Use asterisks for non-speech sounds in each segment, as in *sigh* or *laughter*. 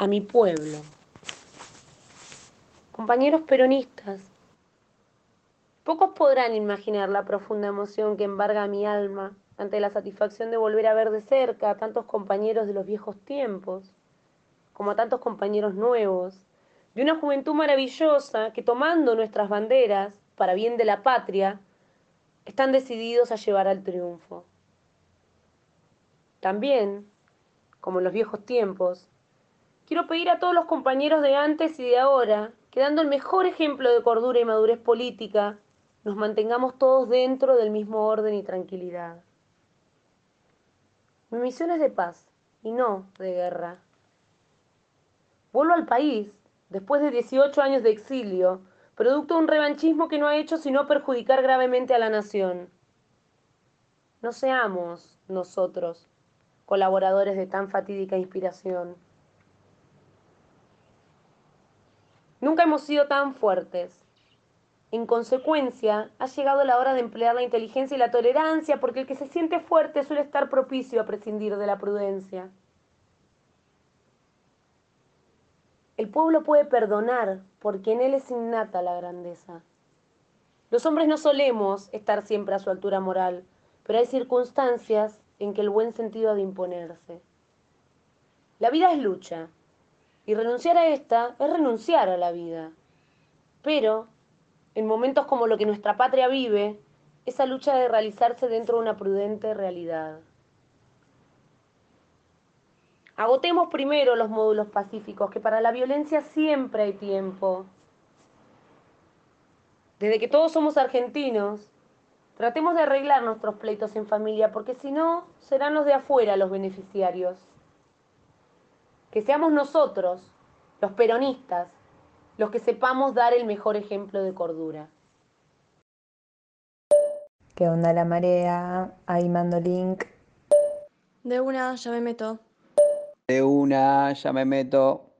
a mi pueblo. Compañeros peronistas, pocos podrán imaginar la profunda emoción que embarga mi alma ante la satisfacción de volver a ver de cerca a tantos compañeros de los viejos tiempos, como a tantos compañeros nuevos, de una juventud maravillosa que tomando nuestras banderas para bien de la patria, están decididos a llevar al triunfo. También, como en los viejos tiempos, quiero pedir a todos los compañeros de antes y de ahora que dando el mejor ejemplo de cordura y madurez política, nos mantengamos todos dentro del mismo orden y tranquilidad. Mi misión es de paz y no de guerra. Vuelvo al país después de 18 años de exilio, producto de un revanchismo que no ha hecho sino perjudicar gravemente a la nación. No seamos nosotros colaboradores de tan fatídica inspiración. Nunca hemos sido tan fuertes. En consecuencia, ha llegado la hora de emplear la inteligencia y la tolerancia, porque el que se siente fuerte suele estar propicio a prescindir de la prudencia. El pueblo puede perdonar, porque en él es innata la grandeza. Los hombres no solemos estar siempre a su altura moral, pero hay circunstancias en que el buen sentido ha de imponerse. La vida es lucha, y renunciar a esta es renunciar a la vida. Pero, en momentos como lo que nuestra patria vive, esa lucha debe realizarse dentro de una prudente realidad. Agotemos primero los módulos pacíficos, que para la violencia siempre hay tiempo. Desde que todos somos argentinos, Tratemos de arreglar nuestros pleitos en familia, porque si no, serán los de afuera los beneficiarios. Que seamos nosotros, los peronistas, los que sepamos dar el mejor ejemplo de cordura. ¿Qué onda la marea? Ahí mando link. De una, ya me meto. De una, ya me meto.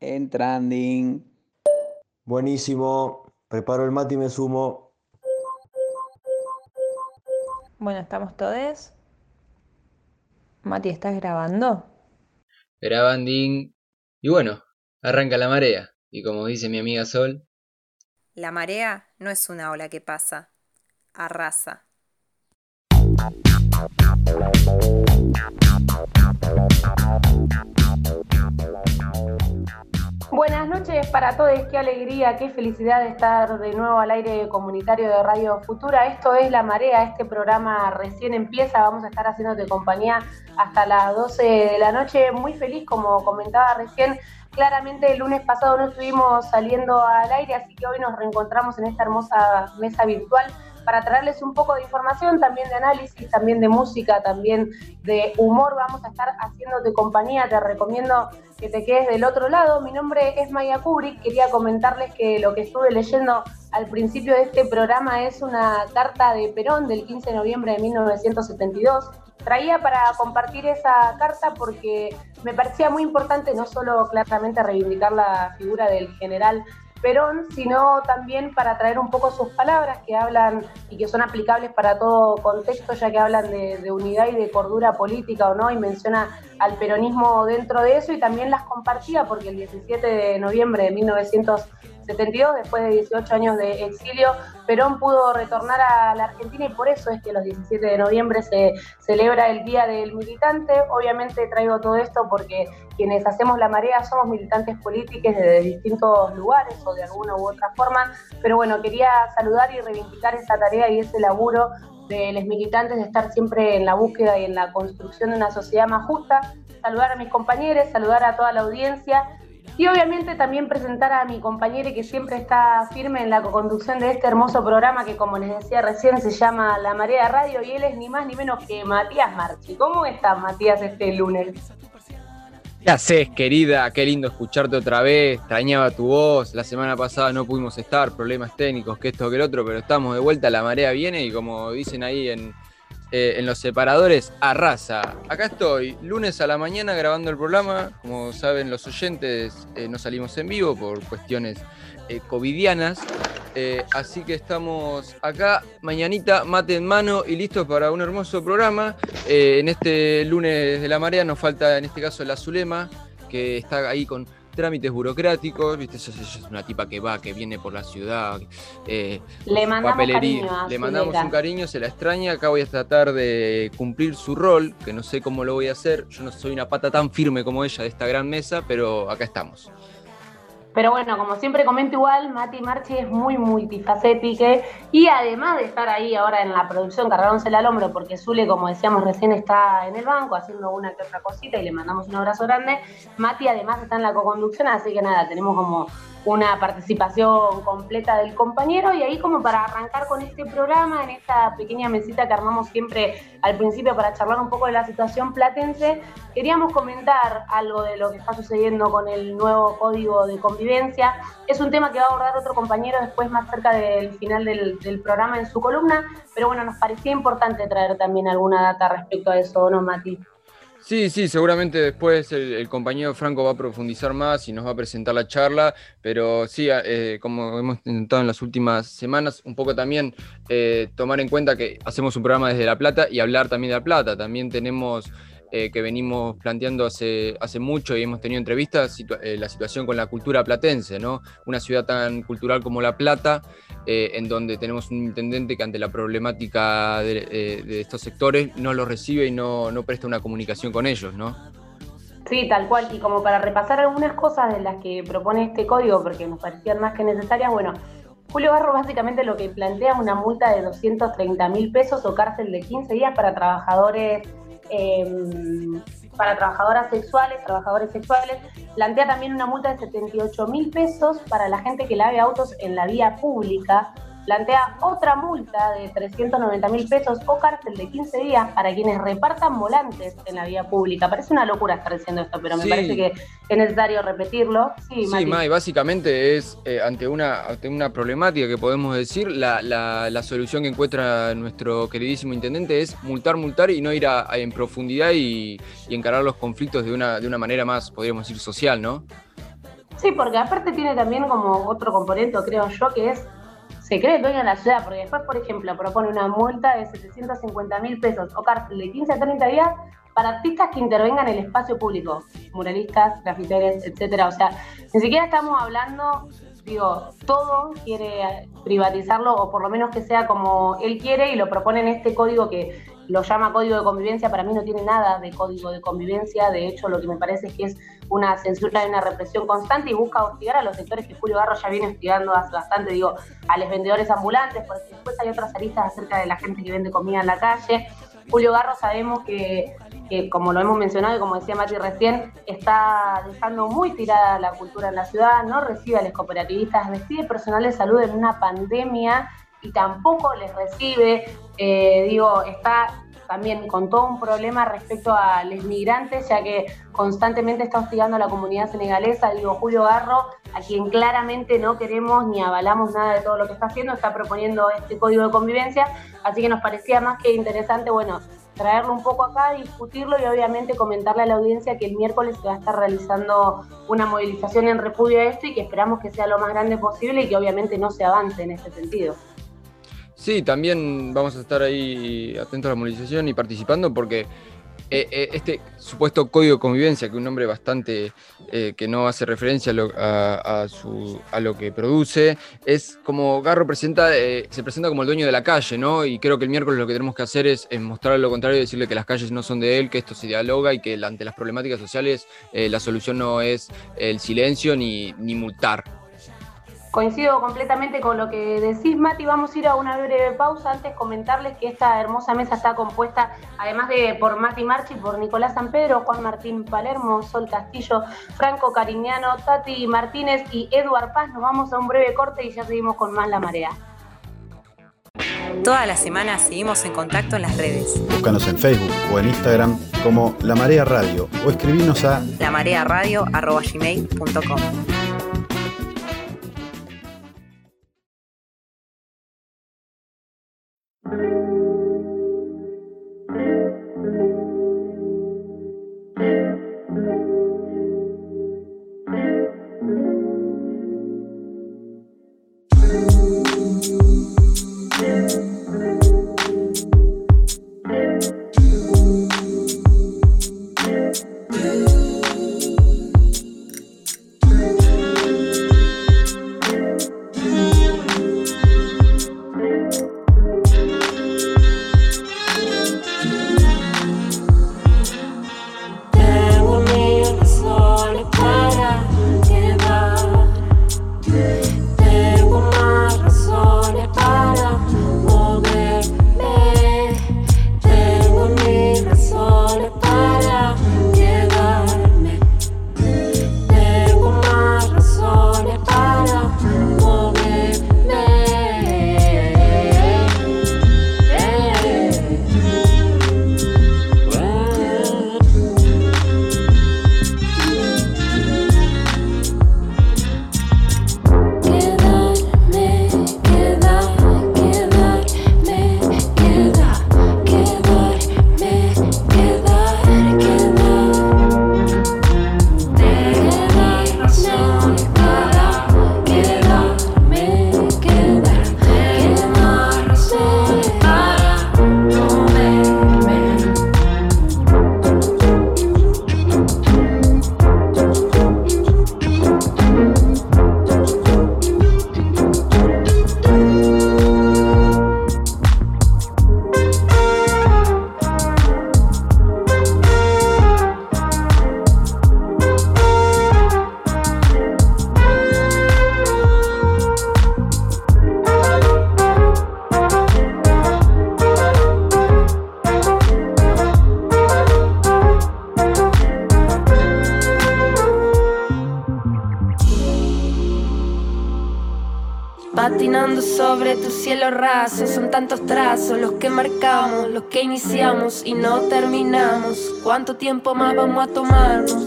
En trending. Buenísimo. Preparo el mate y me sumo. Bueno, estamos todos. Mati, ¿estás grabando? Grabanding. Y bueno, arranca la marea. Y como dice mi amiga Sol. La marea no es una ola que pasa, arrasa. Buenas noches para todos, qué alegría, qué felicidad de estar de nuevo al aire comunitario de Radio Futura. Esto es La Marea, este programa recién empieza, vamos a estar haciéndote compañía hasta las 12 de la noche. Muy feliz, como comentaba recién, claramente el lunes pasado no estuvimos saliendo al aire, así que hoy nos reencontramos en esta hermosa mesa virtual para traerles un poco de información, también de análisis, también de música, también de humor. Vamos a estar haciéndote compañía, te recomiendo que te quedes del otro lado. Mi nombre es Maya Kubrick, quería comentarles que lo que estuve leyendo al principio de este programa es una carta de Perón del 15 de noviembre de 1972. Traía para compartir esa carta porque me parecía muy importante no solo claramente reivindicar la figura del general Perón, sino también para traer un poco sus palabras que hablan y que son aplicables para todo contexto, ya que hablan de, unidad y de cordura política o no, y menciona al peronismo dentro de eso y también las compartía porque el 17 de noviembre de 1972, después de 18 años de exilio, Perón pudo retornar a la Argentina y por eso es que los 17 de noviembre se celebra el Día del Militante. Obviamente traigo todo esto porque quienes hacemos la marea somos militantes políticos de distintos lugares o de alguna u otra forma, pero bueno, quería saludar y reivindicar esa tarea y ese laburo de los militantes de estar siempre en la búsqueda y en la construcción de una sociedad más justa, saludar a mis compañeros, saludar a toda la audiencia y obviamente también presentar a mi compañero que siempre está firme en la conducción de este hermoso programa que como les decía recién se llama La Marea Radio y él es ni más ni menos que Matías Marchi. ¿Cómo estás Matías este lunes? ¿Qué haces, querida? Qué lindo escucharte otra vez. Extrañaba tu voz. La semana pasada no pudimos estar, problemas técnicos, que esto, que el otro, pero estamos de vuelta. La marea viene y como dicen ahí en, eh, los separadores, arrasa. Acá estoy, lunes a la mañana grabando el programa. Como saben los oyentes, eh, no salimos en vivo por cuestiones eh, covidianas. Eh, así que estamos acá, mañanita, mate en mano y listos para un hermoso programa. Eh, en este lunes de la marea nos falta en este caso la Zulema, que está ahí con trámites burocráticos, ¿viste? Ella, es una tipa que va, que viene por la ciudad. Eh, le mandamos cariño Le mandamos un cariño, se la extraña. Acá voy a tratar de cumplir su rol, que no sé cómo lo voy a hacer. Yo no soy una pata tan firme como ella de esta gran mesa, pero acá estamos. Pero bueno, como siempre comento igual, Mati Marchi es muy multifacética y además de estar ahí ahora en la producción cargándose al hombro, porque Zule, como decíamos recién, está en el banco haciendo una que otra cosita y le mandamos un abrazo grande, Mati además está en la co-conducción, así que nada, tenemos como una participación completa del compañero y ahí como para arrancar con este programa, en esta pequeña mesita que armamos siempre al principio para charlar un poco de la situación platense, queríamos comentar algo de lo que está sucediendo con el nuevo código de convivencia. Es un tema que va a abordar otro compañero después más cerca del final del, programa en su columna, pero bueno, nos parecía importante traer también alguna data respecto a eso, ¿no, Mati? Sí, sí, seguramente después el, compañero Franco va a profundizar más y nos va a presentar la charla, pero sí, eh, como hemos intentado en las últimas semanas, un poco también eh, tomar en cuenta que hacemos un programa desde La Plata y hablar también de La Plata. También tenemos eh, que venimos planteando hace, hace mucho y hemos tenido entrevistas, la situación con la cultura platense, ¿no? Una ciudad tan cultural como La Plata eh, en donde tenemos un intendente que ante la problemática eh, de, estos sectores no lo recibe y no, presta una comunicación con ellos, ¿no? Sí, tal cual. Y como para repasar algunas cosas de las que propone este código, porque nos parecían más que necesarias, bueno, Julio Barro básicamente lo que plantea es una multa de 230 mil pesos o cárcel de 15 días para trabajadores eh, para trabajadoras sexuales, trabajadores sexuales. Plantea también una multa de 78 mil pesos para la gente que lave autos en la vía pública plantea otra multa de 390 mil pesos o cárcel de 15 días para quienes repartan volantes en la vía pública. Parece una locura estar diciendo esto, pero me parece que es necesario repetirlo. Sí, sí May, básicamente es eh, ante, una, ante una problemática que podemos decir, la, la, solución que encuentra nuestro queridísimo intendente es multar, multar y no ir a, en profundidad y, y, encarar los conflictos de una, de una manera más, podríamos decir, social, ¿no? Sí, porque aparte tiene también como otro componente, creo yo, que es se cree dueño de la ciudad, porque después, por ejemplo, propone una multa de 750 mil pesos o cárcel de 15 a 30 días para artistas que intervengan en el espacio público, muralistas, grafiteres, etcétera. O sea, ni siquiera estamos hablando, digo, todo quiere privatizarlo o por lo menos que sea como él quiere y lo propone en este código que lo llama código de convivencia, para mí no tiene nada de código de convivencia, de hecho lo que me parece es que es una censura y una represión constante y busca hostigar a los sectores que Julio Garro ya viene hostigando hace bastante, digo, a los vendedores ambulantes, porque después hay otras aristas acerca de la gente que vende comida en la calle. Julio Garro sabemos que, como lo hemos mencionado y como decía Mati recién, está dejando muy tirada la cultura en la ciudad, no recibe a los cooperativistas, recibe personal de salud en una pandemia y tampoco les recibe, eh, digo, está también con todo un problema respecto a los migrantes, ya que constantemente está hostigando a la comunidad senegalesa, digo, Julio Garro, a quien claramente no queremos ni avalamos nada de todo lo que está haciendo, está proponiendo este código de convivencia, así que nos parecía más que interesante, bueno, traerlo un poco acá, discutirlo y obviamente comentarle a la audiencia que el miércoles se va a estar realizando una movilización en repudio a esto y que esperamos que sea lo más grande posible y que obviamente no se avance en ese sentido. Sí, también vamos a estar ahí atentos a la movilización y participando porque eh, eh, este supuesto código de convivencia, que es un nombre bastante eh, que no hace referencia a lo, que produce, es como Garro presenta, se presenta como el dueño de la calle, ¿no? Y creo que el miércoles lo que tenemos que hacer es, mostrar lo contrario y decirle que las calles no son de él, que esto se dialoga y que ante las problemáticas sociales la solución no es el silencio ni, ni multar. Coincido completamente con lo que decís, Mati. Vamos a ir a una breve pausa. Antes comentarles que esta hermosa mesa está compuesta, además de por Mati Marchi, por Nicolás San Pedro, Juan Martín Palermo, Sol Castillo, Franco Cariñano, Tati Martínez y Eduard Paz. Nos vamos a un breve corte y ya seguimos con más La Marea. Toda la semana seguimos en contacto en las redes. Búscanos en Facebook o en Instagram como La Marea Radio o escribinos a lamarearadio.com. ¿Cuánto tiempo más vamos a tomarnos?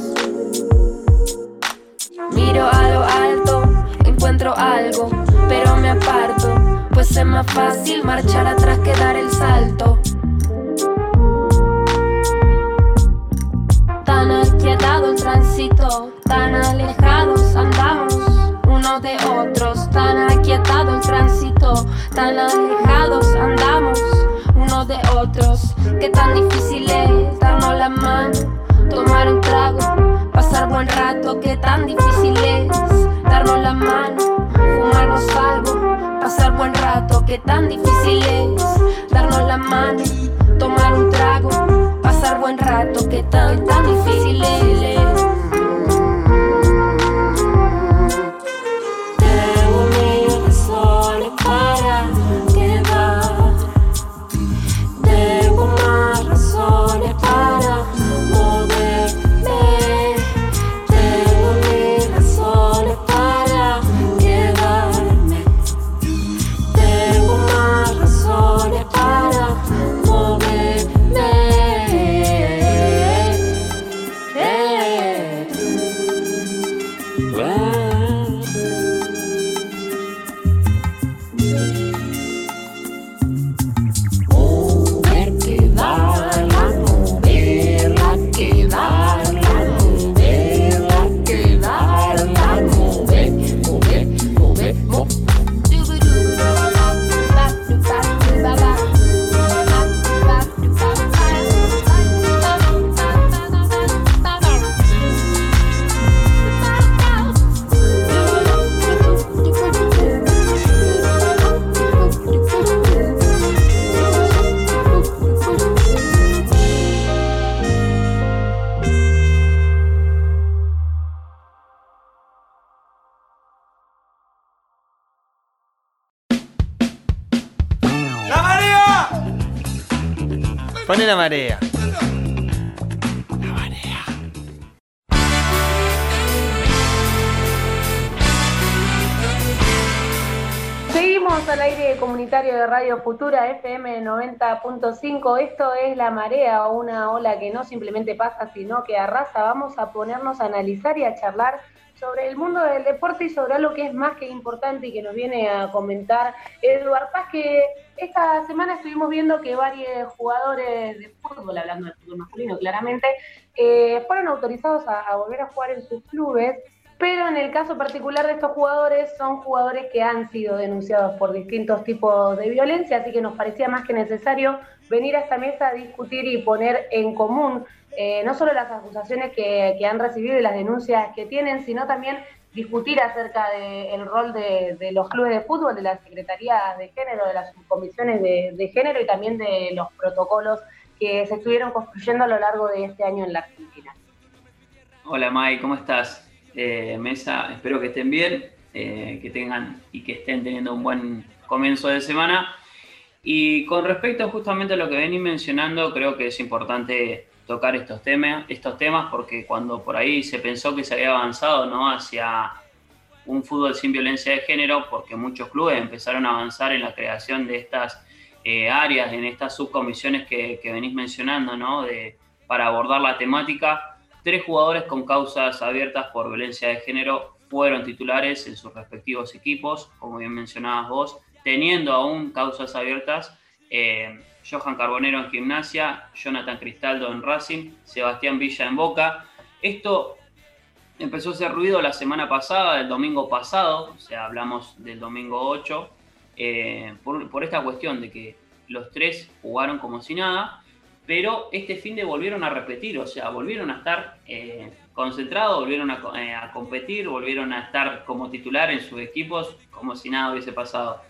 La marea. Seguimos al aire comunitario de Radio Futura FM 90.5. Esto es La Marea, una ola que no simplemente pasa, sino que arrasa. Vamos a ponernos a analizar y a charlar sobre el mundo del deporte y sobre algo que es más que importante y que nos viene a comentar Eduard Paz, esta semana estuvimos viendo que varios jugadores de fútbol, hablando del fútbol masculino claramente, eh, fueron autorizados a, volver a jugar en sus clubes. Pero en el caso particular de estos jugadores, son jugadores que han sido denunciados por distintos tipos de violencia, así que nos parecía más que necesario venir a esta mesa a discutir y poner en común eh, no solo las acusaciones que, han recibido y las denuncias que tienen, sino también discutir acerca del rol de, de, los clubes de fútbol, de las secretarías de género, de las subcomisiones de, de género y también de los protocolos que se estuvieron construyendo a lo largo de este año en la Argentina. Hola Mai, ¿cómo estás? Eh, mesa, espero que estén bien, eh, que tengan y que estén teniendo un buen comienzo de semana. Y con respecto justamente a lo que venís mencionando, creo que es importante tocar estos temas, estos temas porque cuando por ahí se pensó que se había avanzado ¿no? hacia un fútbol sin violencia de género, porque muchos clubes empezaron a avanzar en la creación de estas eh, áreas, en estas subcomisiones que, venís mencionando, ¿no? de, para abordar la temática. Tres jugadores con causas abiertas por violencia de género fueron titulares en sus respectivos equipos, como bien mencionabas vos, teniendo aún causas abiertas. Eh, Johan Carbonero en Gimnasia, Jonathan Cristaldo en Racing, Sebastián Villa en Boca. Esto empezó a hacer ruido la semana pasada, el domingo pasado, o sea, hablamos del domingo 8, eh, por, esta cuestión de que los tres jugaron como si nada, pero este fin de volvieron a repetir, o sea, volvieron a estar eh, concentrados, volvieron a, eh, a, competir, volvieron a estar como titular en sus equipos como si nada hubiese pasado.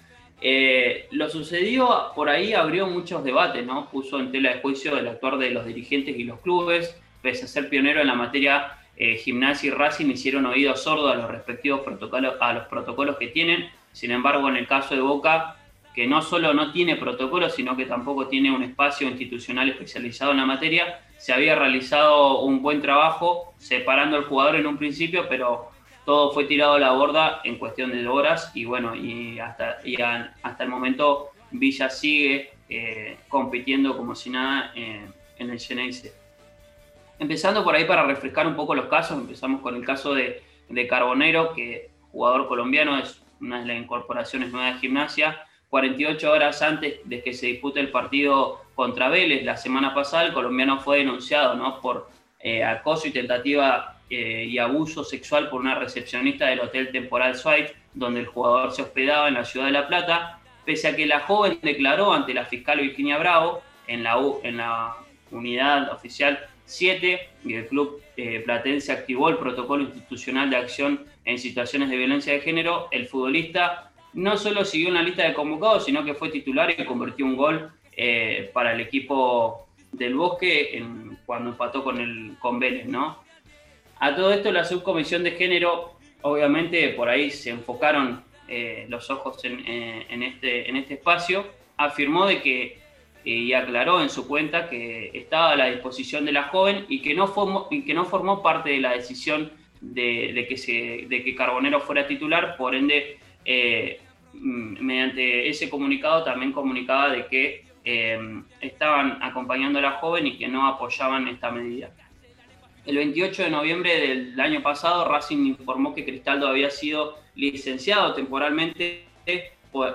Eh, lo sucedió por ahí abrió muchos debates, ¿no? Puso en tela de juicio el actuar de los dirigentes y los clubes, pese a ser pionero en la materia, eh, Gimnasia y Racing hicieron oídos sordos a los respectivos protocolos, a los protocolos que tienen. Sin embargo, en el caso de Boca, que no solo no tiene protocolos, sino que tampoco tiene un espacio institucional especializado en la materia, se había realizado un buen trabajo separando al jugador en un principio, pero todo fue tirado a la borda en cuestión de horas y bueno, y hasta, hasta el momento Villa sigue eh, compitiendo como si nada en el Geneise. Empezando por ahí para refrescar un poco los casos, empezamos con el caso de, de Carbonero, que jugador colombiano es una de las incorporaciones nuevas de gimnasia. 48 horas antes de que se dispute el partido contra Vélez, la semana pasada, el colombiano fue denunciado ¿no? por eh, acoso y tentativa eh, y abuso sexual por una recepcionista del Hotel Temporal Suite, donde el jugador se hospedaba en la ciudad de La Plata, pese a que la joven declaró ante la fiscal Virginia Bravo en la, en la unidad oficial 7 y el club eh, platense activó el protocolo institucional de acción en situaciones de violencia de género, el futbolista no solo siguió en la lista de convocados, sino que fue titular y convirtió un gol eh, para el equipo del Bosque en, cuando empató con, el, con Vélez, ¿no? A todo esto la subcomisión de género, obviamente por ahí se enfocaron eh, los ojos en, en, este, en este espacio, afirmó de que y aclaró en su cuenta que estaba a la disposición de la joven y que no formó, parte de la decisión de, que, Carbonero fuera titular, por ende, eh, mm, mediante ese comunicado también comunicaba de que eh, estaban acompañando a la joven y que no apoyaban esta medida. El 28 de noviembre del año pasado, Racing informó que Cristaldo había sido licenciado temporalmente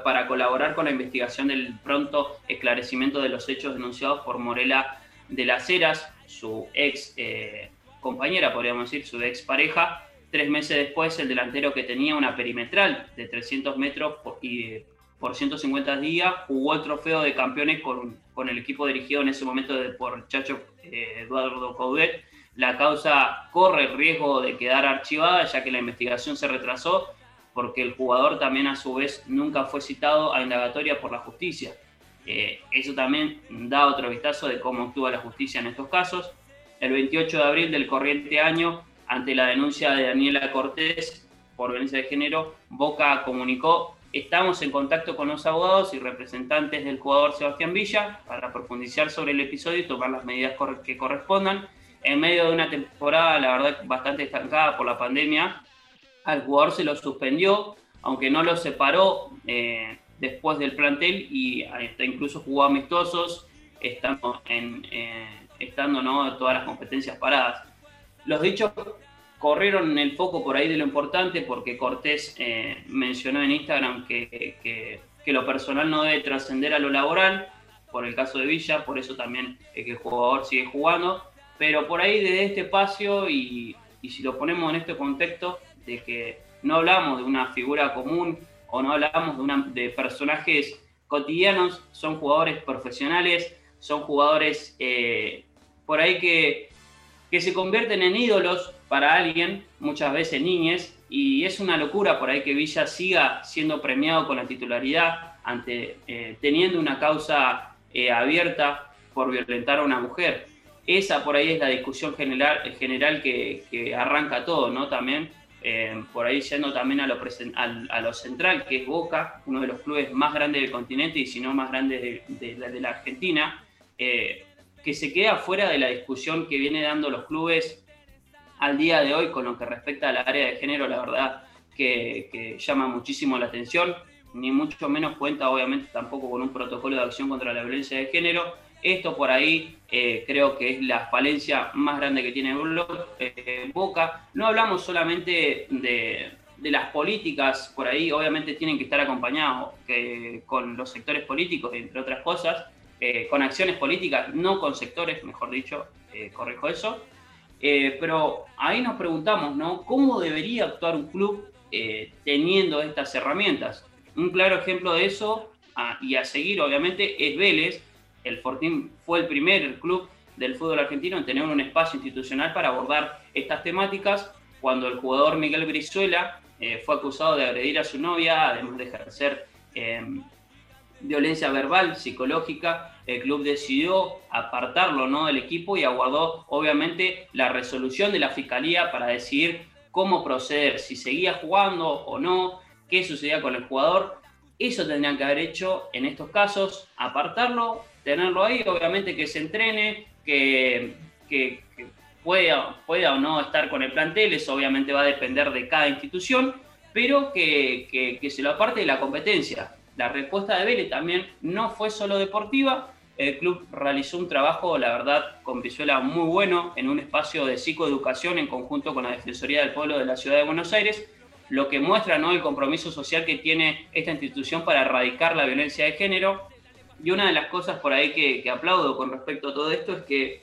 para colaborar con la investigación del pronto esclarecimiento de los hechos denunciados por Morela de las Heras, su ex eh, compañera, podríamos decir, su ex pareja. Tres meses después, el delantero que tenía una perimetral de 300 metros y por 150 días jugó el trofeo de campeones con, con el equipo dirigido en ese momento por Chacho eh, Eduardo Coudet. La causa corre el riesgo de quedar archivada ya que la investigación se retrasó porque el jugador también a su vez nunca fue citado a indagatoria por la justicia. Eh, eso también da otro vistazo de cómo actúa la justicia en estos casos. El 28 de abril del corriente año, ante la denuncia de Daniela Cortés por violencia de género, Boca comunicó, estamos en contacto con los abogados y representantes del jugador Sebastián Villa para profundizar sobre el episodio y tomar las medidas que correspondan. En medio de una temporada, la verdad, bastante estancada por la pandemia, al jugador se lo suspendió, aunque no lo separó eh, después del plantel y hasta incluso jugó amistosos, estando, eh, estando ¿no? todas las competencias paradas. Los dichos corrieron el foco por ahí de lo importante porque Cortés eh, mencionó en Instagram que, que, lo personal no debe trascender a lo laboral, por el caso de Villa, por eso también que el jugador sigue jugando, pero por ahí desde este espacio y, si lo ponemos en este contexto, de que no hablamos de una figura común o no hablamos de, una, de personajes cotidianos, son jugadores profesionales, son jugadores eh, por ahí que, que se convierten en ídolos para alguien, muchas veces niñes, y es una locura por ahí que Villa siga siendo premiado con la titularidad, ante, eh, teniendo una causa eh, abierta por violentar a una mujer. Esa por ahí es la discusión general, general que, arranca todo, ¿no? También eh, por ahí yendo también a lo, a, lo, central, que es Boca, uno de los clubes más grandes del continente y si no más grandes de, la Argentina, eh, que se queda fuera de la discusión que viene dando los clubes al día de hoy con lo que respecta al área de género, la verdad que llama muchísimo la atención, ni mucho menos cuenta obviamente tampoco con un protocolo de acción contra la violencia de género, esto por ahí eh, creo que es la falencia más grande que tiene eh, Boca. No hablamos solamente de, las políticas, por ahí obviamente tienen que estar acompañados con los sectores políticos, entre otras cosas, eh, con acciones políticas, no con sectores, mejor dicho, corrijo eso. pero ahí nos preguntamos, ¿no? ¿Cómo debería actuar un club teniendo estas herramientas? Un claro ejemplo de eso, ah, y a seguir obviamente, es Vélez, el Fortín fue el primer club del fútbol argentino en tener un espacio institucional para abordar estas temáticas. Cuando el jugador Miguel Brizuela eh, fue acusado de agredir a su novia, además de ejercer em, violencia verbal, psicológica, el club decidió apartarlo ¿no? del equipo y aguardó obviamente la resolución de la fiscalía para decidir cómo proceder, si seguía jugando o no, qué sucedía con el jugador. Eso tendrían que haber hecho en estos casos, apartarlo, tenerlo ahí, obviamente que se entrene, que, pueda, pueda o no estar con el plantel, eso obviamente va a depender de cada institución, pero que, que se lo aparte de la competencia. La respuesta de Vélez también no fue solo deportiva, el club realizó un trabajo, la verdad, con Visuela muy bueno en un espacio de psicoeducación en conjunto con la Defensoría del Pueblo de la Ciudad de Buenos Aires, lo que muestra ¿no? el compromiso social que tiene esta institución para erradicar la violencia de género. Y una de las cosas por ahí que, aplaudo con respecto a todo esto es que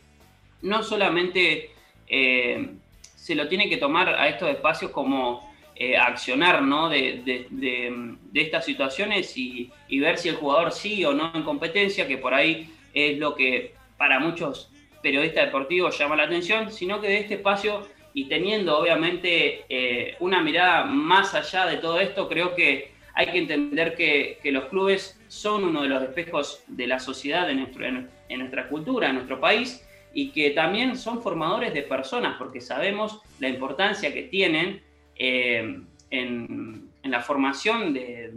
no solamente eh, se lo tiene que tomar a estos espacios como eh, accionar ¿no? de, estas situaciones y, ver si el jugador sigue o no en competencia, que por ahí es lo que para muchos periodistas deportivos llama la atención, sino que de este espacio y teniendo obviamente eh, una mirada más allá de todo esto, creo que hay que entender que, los clubes son uno de los espejos de la sociedad en, nuestro, en, nuestra cultura, en nuestro país, y que también son formadores de personas, porque sabemos la importancia que tienen eh, en, la formación de,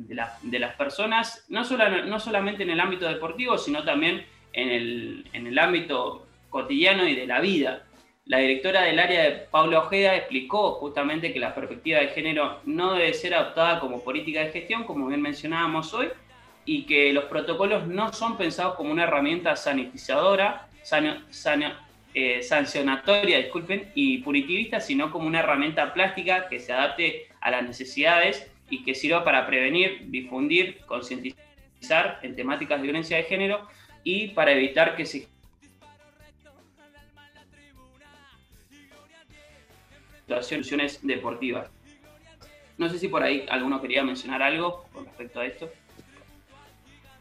las personas, no, no, solamente en el ámbito deportivo, sino también en el, en el ámbito cotidiano y de la vida. La directora del área de Paula Ojeda explicó justamente que la perspectiva de género no debe ser adoptada como política de gestión, como bien mencionábamos hoy, y que los protocolos no son pensados como una herramienta sanitizadora, eh, sancionatoria, disculpen, y punitivista, sino como una herramienta plástica que se adapte a las necesidades y que sirva para prevenir, difundir, concientizar en temáticas de violencia de género y para evitar que se situaciones deportivas. No sé si por ahí alguno quería mencionar algo con respecto a esto.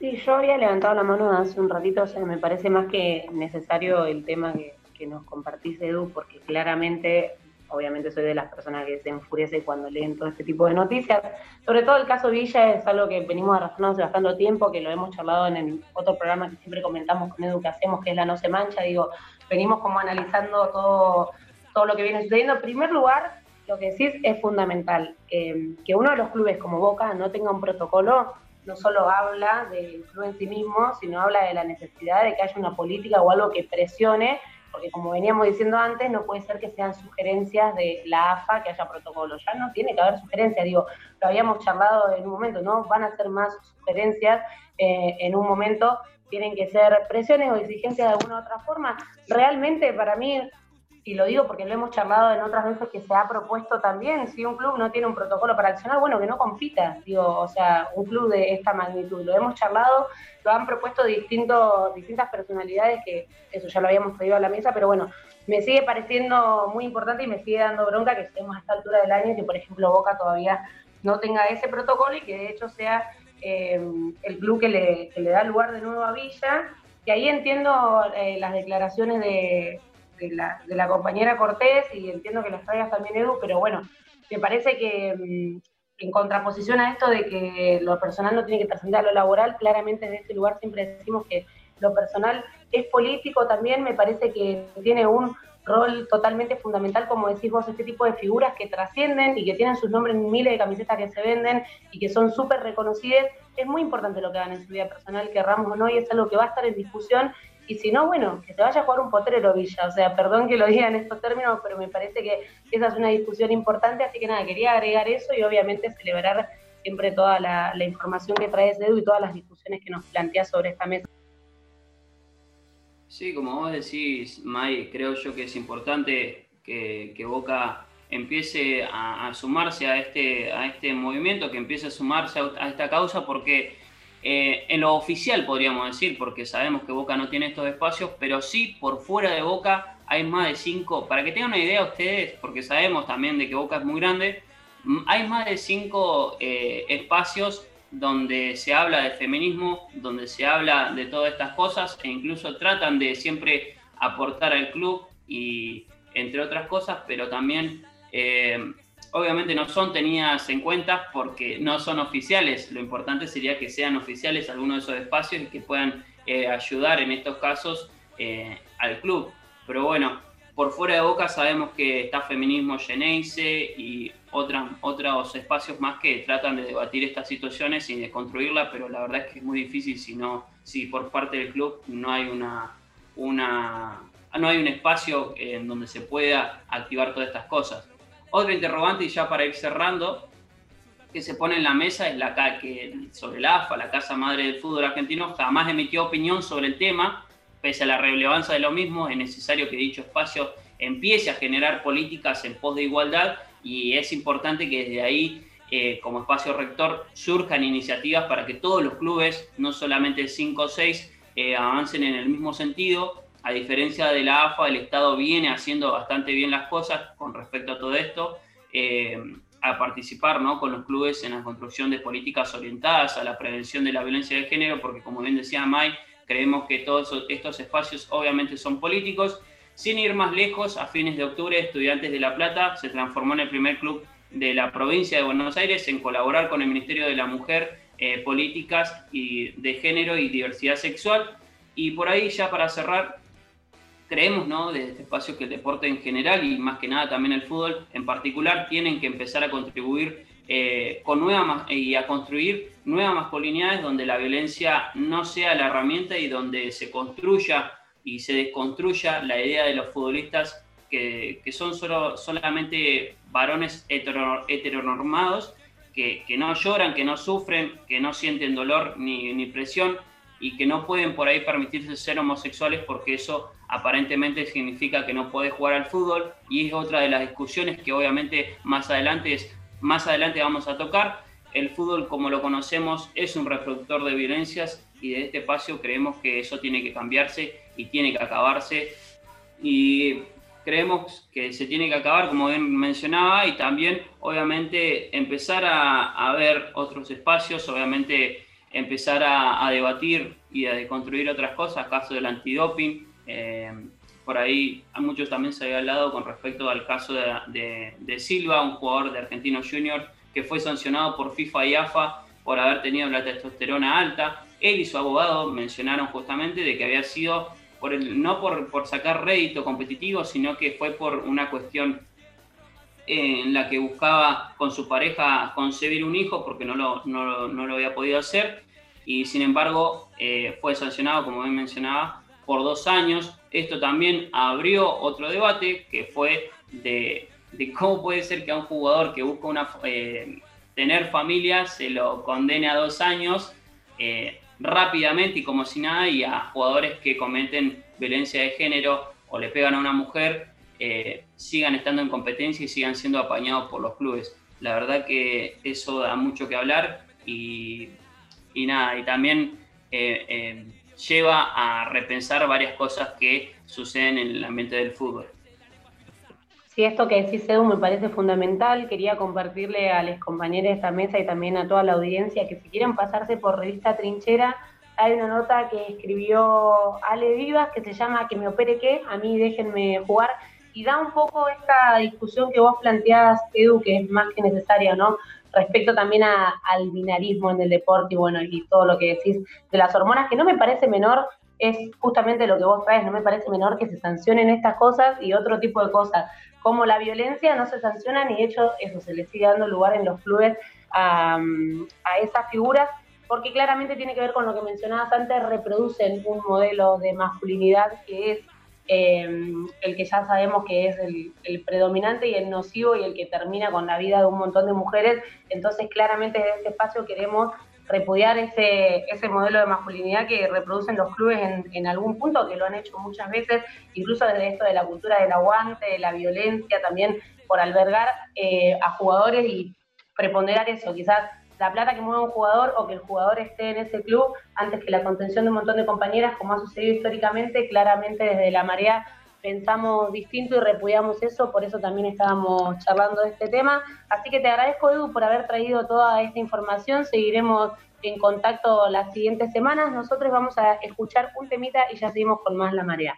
Sí, yo había levantado la mano hace un ratito, o sea, me parece más que necesario el tema que, nos compartís, Edu, porque claramente, obviamente soy de las personas que se enfurece cuando leen todo este tipo de noticias. Sobre todo el caso Villa es algo que venimos arrastrando hace bastante tiempo, que lo hemos charlado en el otro programa que siempre comentamos con Edu que hacemos, que es La No Se Mancha. Digo, venimos como analizando todo, todo lo que viene sucediendo. En primer lugar, lo que decís es fundamental. que uno de los clubes como Boca no tenga un protocolo no solo habla del club en sí mismo, sino habla de la necesidad de que haya una política o algo que presione porque como veníamos diciendo antes, no puede ser que sean sugerencias de la AFA que haya protocolo, ya no tiene que haber sugerencias, digo, lo habíamos charlado en un momento, ¿no? Van a ser más sugerencias eh, en un momento, tienen que ser presiones o exigencias de alguna u otra forma. Realmente para mí y lo digo porque lo hemos charlado en otras veces que se ha propuesto también, si un club no tiene un protocolo para accionar, bueno, que no compita, digo, o sea, un club de esta magnitud. Lo hemos charlado, lo han propuesto distintos, distintas personalidades, que eso ya lo habíamos traído a la mesa, pero bueno, me sigue pareciendo muy importante y me sigue dando bronca que estemos a esta altura del año y que, por ejemplo, Boca todavía no tenga ese protocolo y que de hecho sea eh, el club que le, que le, da lugar de nuevo a Villa. Y ahí entiendo eh, las declaraciones de de la, compañera Cortés y entiendo que las traigas también Edu, pero bueno, me parece que mm, en contraposición a esto de que lo personal no tiene que trascender a lo laboral, claramente desde este lugar siempre decimos que lo personal es político también, me parece que tiene un rol totalmente fundamental, como decís vos, este tipo de figuras que trascienden y que tienen sus nombres en miles de camisetas que se venden y que son súper reconocidas. Es muy importante lo que hagan en su vida personal, que Ramos o no, y es algo que va a estar en discusión y si no, bueno, que se vaya a jugar un potrero Villa. O sea, perdón que lo diga en estos términos, pero me parece que esa es una discusión importante, así que nada, quería agregar eso y obviamente celebrar siempre toda la, información que traes, Edu, y todas las discusiones que nos planteas sobre esta mesa. Sí, como vos decís, May, creo yo que es importante que, Boca empiece a, sumarse a este, a este movimiento, que empiece a sumarse a esta causa, porque eh, en lo oficial podríamos decir, porque sabemos que Boca no tiene estos espacios, pero sí por fuera de Boca hay más de cinco, para que tengan una idea ustedes, porque sabemos también de que Boca es muy grande, hay más de cinco eh, espacios donde se habla de feminismo, donde se habla de todas estas cosas e incluso tratan de siempre aportar al club y entre otras cosas, pero también eh, obviamente no son tenidas en cuenta porque no son oficiales. Lo importante sería que sean oficiales algunos de esos espacios y que puedan eh, ayudar en estos casos eh, al club. Pero bueno, por fuera de Boca sabemos que está Feminismo Geneise y otros espacios más que tratan de debatir estas situaciones y de construirla, pero la verdad es que es muy difícil si, no, si por parte del club no hay una, una no hay un espacio en donde se pueda activar todas estas cosas. Otro interrogante, y ya para ir cerrando, que se pone en la mesa es la que sobre la AFA, la Casa Madre del Fútbol Argentino, jamás emitió opinión sobre el tema, pese a la relevancia de lo mismo, es necesario que dicho espacio empiece a generar políticas en pos de igualdad y es importante que desde ahí, eh, como espacio rector, surjan iniciativas para que todos los clubes, no solamente 5 o 6, eh, avancen en el mismo sentido. A diferencia de la AFA, el Estado viene haciendo bastante bien las cosas con respecto a todo esto. Eh, a participar ¿no? con los clubes en la construcción de políticas orientadas a la prevención de la violencia de género, porque como bien decía May, creemos que todos estos espacios obviamente son políticos. Sin ir más lejos, a fines de octubre, Estudiantes de La Plata se transformó en el primer club de la provincia de Buenos Aires en colaborar con el Ministerio de la Mujer, eh, Políticas y de Género y Diversidad Sexual. Y por ahí ya para cerrar, creemos, ¿no? Desde este espacio que el deporte en general y más que nada también el fútbol en particular tienen que empezar a contribuir eh, con nueva, y a construir nuevas masculinidades donde la violencia no sea la herramienta y donde se construya y se desconstruya la idea de los futbolistas que, que son solo, solamente varones heteronormados, que, que, no lloran, que no sufren, que no sienten dolor ni, ni presión y que no pueden por ahí permitirse ser homosexuales porque eso aparentemente significa que no puede jugar al fútbol y es otra de las discusiones que obviamente más adelante, más adelante vamos a tocar. El fútbol como lo conocemos es un reproductor de violencias y de este espacio creemos que eso tiene que cambiarse y tiene que acabarse y creemos que se tiene que acabar como bien mencionaba y también obviamente empezar a, a ver otros espacios, obviamente empezar a, a debatir y a deconstruir otras cosas, caso del antidoping, eh, por ahí a muchos también se había hablado con respecto al caso de, de, Silva, un jugador de Argentino Junior que fue sancionado por FIFA y AFA por haber tenido la testosterona alta. Él y su abogado mencionaron justamente de que había sido por el, no por, por sacar rédito competitivo, sino que fue por una cuestión en la que buscaba con su pareja concebir un hijo porque no lo, no, no lo había podido hacer y sin embargo eh, fue sancionado, como bien mencionaba, por dos años. Esto también abrió otro debate que fue de, cómo puede ser que a un jugador que busca una, eh, tener familia se lo condene a dos años eh, rápidamente y como si nada, y a jugadores que cometen violencia de género o le pegan a una mujer sigan estando en competencia y sigan siendo apañados por los clubes. La verdad que eso da mucho que hablar y, y nada, y también lleva a repensar varias cosas que suceden en el ambiente del fútbol. Sí, esto que decís, Edu, me parece fundamental. Quería compartirle a los compañeros de esta mesa y también a toda la audiencia que si quieren pasarse por Revista Trinchera, hay una nota que escribió Ale Vivas que se llama Que me opere qué, a mí déjenme jugar, y da un poco esta discusión que vos planteás, Edu, que es más que necesaria, ¿no? Respecto también al binarismo en el deporte y bueno, y todo lo que decís de las hormonas, que no me parece menor, es justamente lo que vos traes, no me parece menor que se sancionen estas cosas y otro tipo de cosas, como la violencia no se sanciona ni de hecho eso se le sigue dando lugar en los clubes a, a esas figuras porque claramente tiene que ver con lo que mencionabas antes, reproducen un modelo de masculinidad que es eh, el que ya sabemos que es el, predominante y el nocivo y el que termina con la vida de un montón de mujeres. Entonces, claramente desde este espacio queremos repudiar ese, ese modelo de masculinidad que reproducen los clubes en, algún punto, que lo han hecho muchas veces, incluso desde esto de la cultura del aguante, de la violencia, también por albergar eh, a jugadores y preponderar eso, quizás la plata que mueve un jugador o que el jugador esté en ese club antes que la contención de un montón de compañeras, como ha sucedido históricamente, claramente desde la marea pensamos distinto y repudiamos eso, por eso también estábamos charlando de este tema. Así que te agradezco, Edu, por haber traído toda esta información. Seguiremos en contacto las siguientes semanas. Nosotros vamos a escuchar un temita y ya seguimos con más La Marea.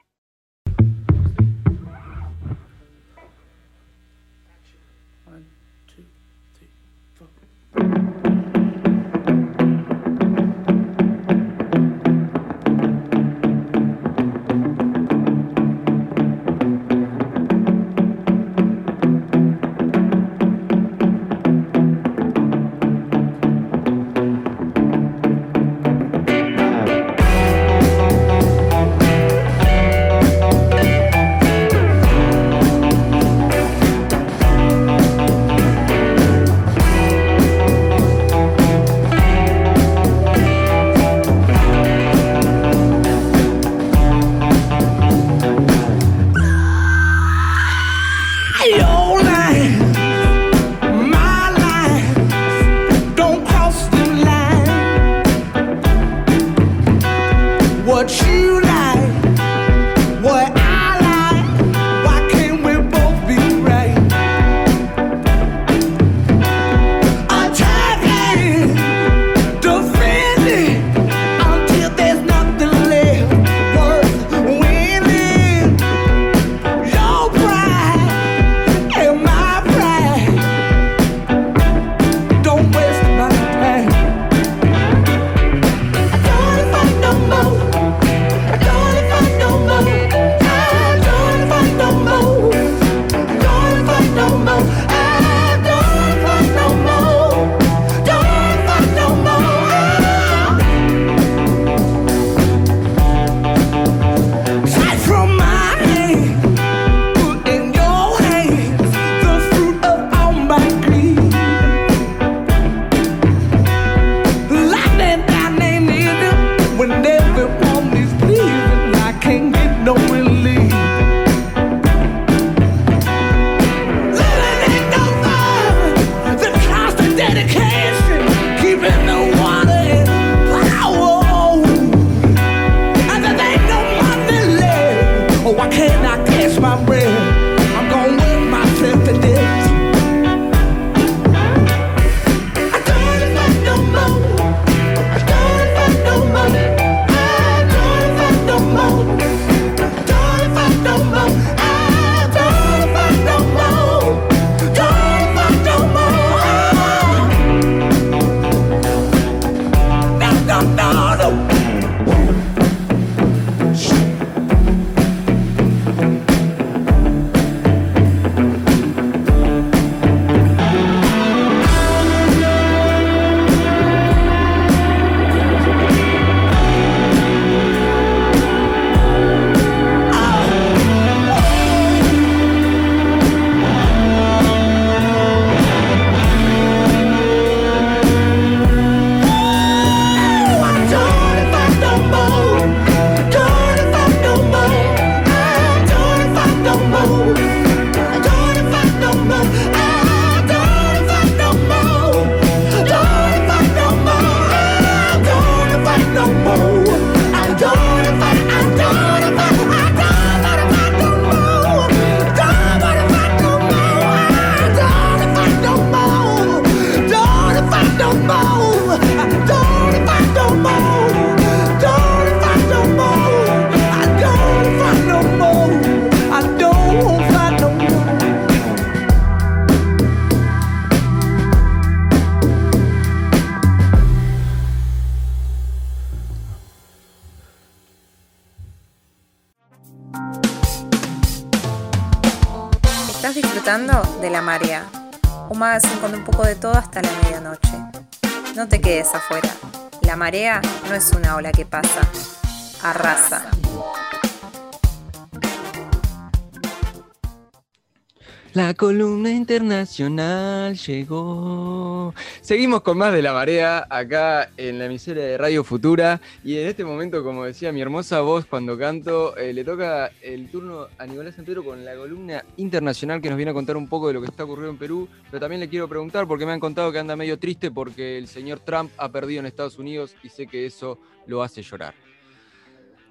Llegó. Seguimos con más de la marea acá en la emisora de Radio Futura. Y en este momento, como decía mi hermosa voz cuando canto, eh, le toca el turno a Nicolás Santero con la columna internacional que nos viene a contar un poco de lo que está ocurriendo en Perú. Pero también le quiero preguntar, porque me han contado que anda medio triste porque el señor Trump ha perdido en Estados Unidos y sé que eso lo hace llorar.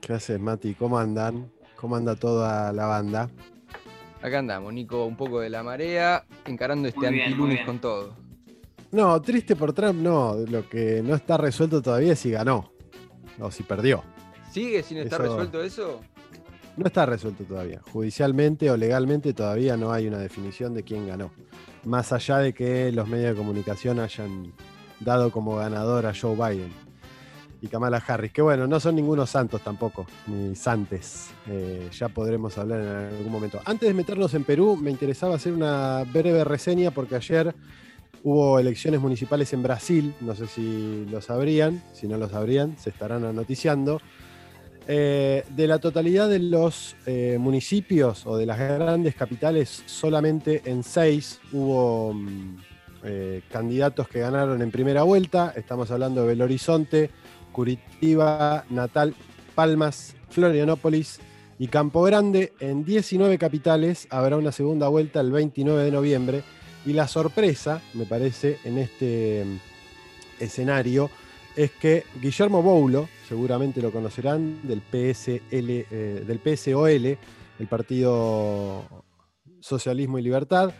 ¿Qué haces, Mati? ¿Cómo andan? ¿Cómo anda toda la banda? Acá andamos, Nico, un poco de la marea, encarando este antilunes con todo. No, triste por Trump, no. Lo que no está resuelto todavía es si ganó o si perdió. ¿Sigue sin estar Eso- resuelto eso? No está resuelto todavía. Judicialmente o legalmente todavía no hay una definición de quién ganó. Más allá de que los medios de comunicación hayan dado como ganador a Joe Biden y Kamala Harris. Que bueno, no son ningunos santos tampoco, ni santes. Eh, ya podremos hablar en algún momento. Antes de meternos en Perú, me interesaba hacer una breve reseña porque ayer hubo elecciones municipales en Brasil. No sé si lo sabrían. Si no lo sabrían, se estarán anoticiando. Eh, de la totalidad de los eh, municipios o de las grandes capitales, solamente en seis hubo mm, candidatos que ganaron en primera vuelta. Estamos hablando de Belo Horizonte, Curitiba, Natal, Palmas, Florianópolis y Campo Grande. En 19 capitales habrá una segunda vuelta el 29 de noviembre. Y la sorpresa, me parece, en este mm, escenario es que Guillermo Boulo, seguramente lo conocerán, del, PSL, eh, del PSOL, el Partido Socialismo y Libertad,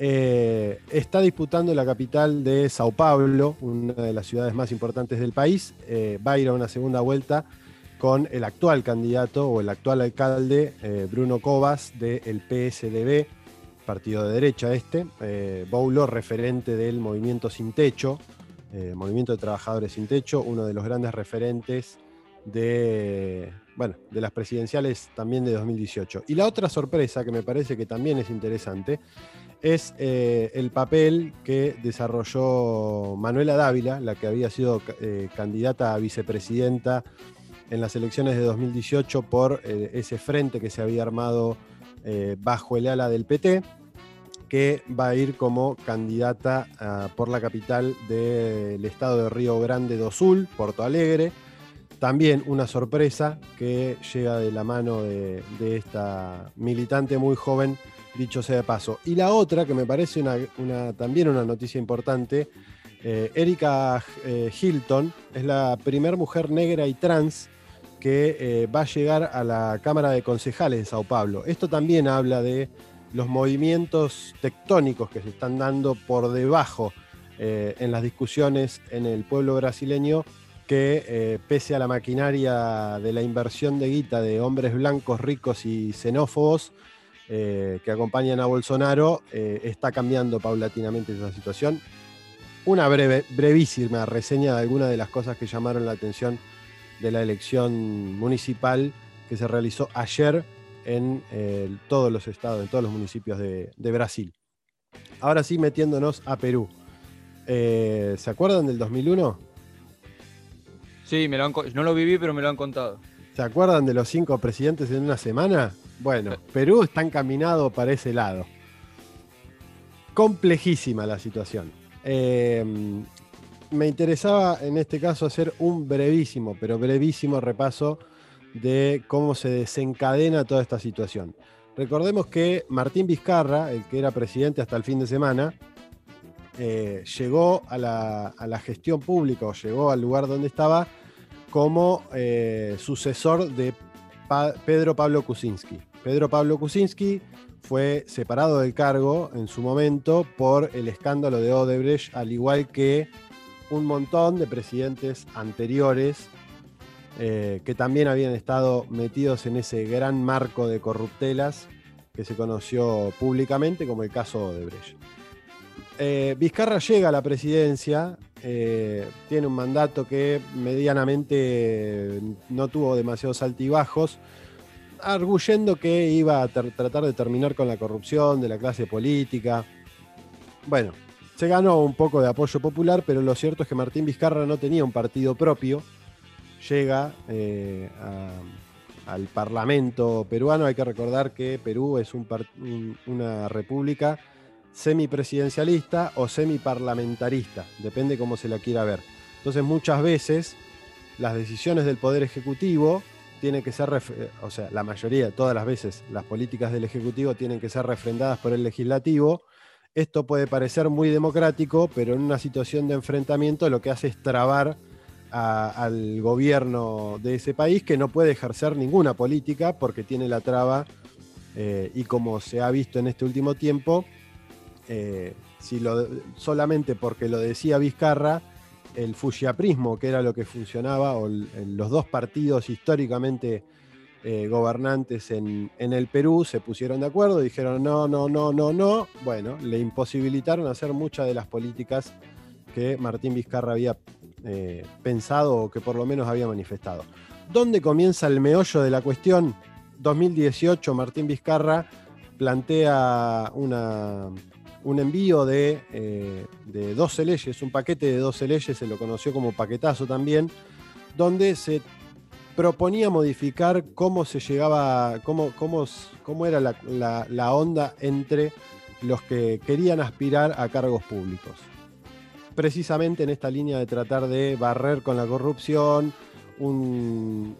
eh, está disputando la capital de Sao Paulo, una de las ciudades más importantes del país. Eh, va a ir a una segunda vuelta con el actual candidato o el actual alcalde, eh, Bruno Covas, del PSDB, partido de derecha este. Boulo, referente del movimiento Sin Techo, Movimiento de Trabajadores Sin Techo, uno de los grandes referentes de, bueno, de las presidenciales también de 2018. Y la otra sorpresa que me parece que también es interesante es eh, el papel que desarrolló Manuela Dávila, la que había sido eh, candidata a vicepresidenta en las elecciones de 2018 por eh, ese frente que se había armado bajo el ala del PT que va a ir como candidata por la capital del estado de Río Grande do Sul, Porto Alegre. También una sorpresa que llega de la mano de esta militante muy joven, dicho sea de paso. Y la otra, que me parece una, también una noticia importante, eh, Erika eh, Hilton es la primer mujer negra y trans que eh, va a llegar a la Cámara de Concejales de Sao Paulo. Esto también habla de los movimientos tectónicos que se están dando por debajo en las discusiones en el pueblo brasileño, que pese a la maquinaria de la inversión de guita de hombres blancos ricos y xenófobos eh, que acompañan a Bolsonaro, eh, está cambiando paulatinamente esa situación. Una breve, brevísima reseña de algunas de las cosas que llamaron la atención de la elección municipal que se realizó ayer en eh, todos los estados, en todos los municipios de, de Brasil. Ahora sí, metiéndonos a Perú. ¿Se acuerdan del 2001? Sí, me lo han no lo viví, pero me lo han contado. ¿Se acuerdan de los cinco presidentes en una semana? Bueno, *laughs* Perú está encaminado para ese lado. Complejísima la situación. Eh, me interesaba en este caso hacer un brevísimo, pero brevísimo repaso de cómo se desencadena toda esta situación. Recordemos que Martín Vizcarra, el que era presidente hasta el fin de semana, eh, llegó a la, a la gestión pública o llegó al lugar donde estaba como eh, sucesor de Pedro Pablo Kuczynski. Pedro Pablo Kuczynski fue separado del cargo en su momento por el escándalo de Odebrecht, al igual que un montón de presidentes anteriores eh, que también habían estado metidos en ese gran marco de corruptelas que se conoció públicamente como el caso Odebrecht. Eh, Vizcarra llega a la presidencia, eh, tiene un mandato que medianamente no tuvo demasiados altibajos, arguyendo que iba a tratar de terminar con la corrupción de la clase política. Bueno, se ganó un poco de apoyo popular, pero lo cierto es que Martín Vizcarra no tenía un partido propio. Llega eh, al Parlamento peruano. Hay que recordar que Perú es una república semipresidencialista o semiparlamentarista, depende cómo se la quiera ver. Entonces muchas veces las decisiones del Poder Ejecutivo tienen que ser, o sea, la mayoría, todas las veces, las políticas del Ejecutivo tienen que ser refrendadas por el Legislativo. Esto puede parecer muy democrático, pero en una situación de enfrentamiento lo que hace es trabar al gobierno de ese país que no puede ejercer ninguna política porque tiene la traba eh, y como se ha visto en este último tiempo, eh, si solamente porque lo decía Vizcarra, el fujiaprismo, que era lo que funcionaba, o los dos partidos históricamente eh, gobernantes en, el Perú se pusieron de acuerdo, dijeron no, no, no, no, no. Bueno, le imposibilitaron hacer muchas de las políticas que Martín Vizcarra había eh, pensado o que por lo menos había manifestado. ¿Dónde comienza el meollo de la cuestión? 2018, Martín Vizcarra plantea una, un envío de, eh, de 12 leyes, un paquete de 12 leyes, se lo conoció como paquetazo también, donde se proponía modificar cómo se llegaba, cómo, cómo, cómo era la, onda entre los que querían aspirar a cargos públicos. Precisamente en esta línea de tratar de barrer con la corrupción, un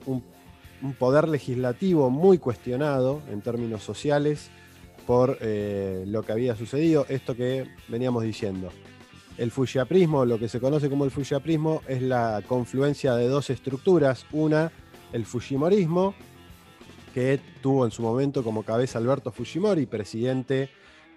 poder legislativo muy cuestionado en términos sociales, por eh, lo que había sucedido, esto que veníamos diciendo. El fujiaprismo, lo que se conoce como el fujiaprismo, es la confluencia de dos estructuras. Una, el fujimorismo, que tuvo en su momento como cabeza Alberto Fujimori, presidente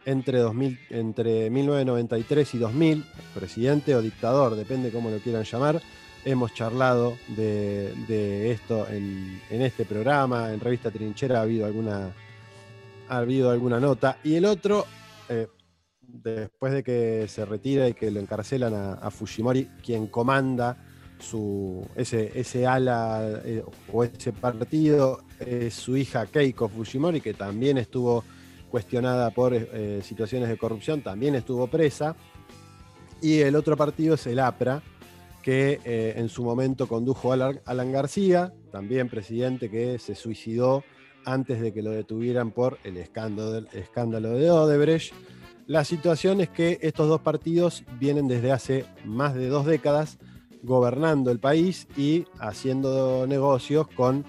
entre, 2000, entre 1993 y 2000, presidente o dictador, depende cómo lo quieran llamar. Hemos charlado de, esto en, en, este programa, en Revista Trinchera ha habido alguna ha habido alguna nota. Y el otro, eh, después de que se retira y que lo encarcelan a, Fujimori, quien comanda su, ese, ese ala eh, o ese partido, es su hija Keiko Fujimori, que también estuvo cuestionada por eh, situaciones de corrupción, también estuvo presa. Y el otro partido es el APRA, que en su momento condujo a Alan García, también presidente que se suicidó antes de que lo detuvieran por el escándalo, de Odebrecht. La situación es que estos dos partidos vienen desde hace más de dos décadas gobernando el país y haciendo negocios con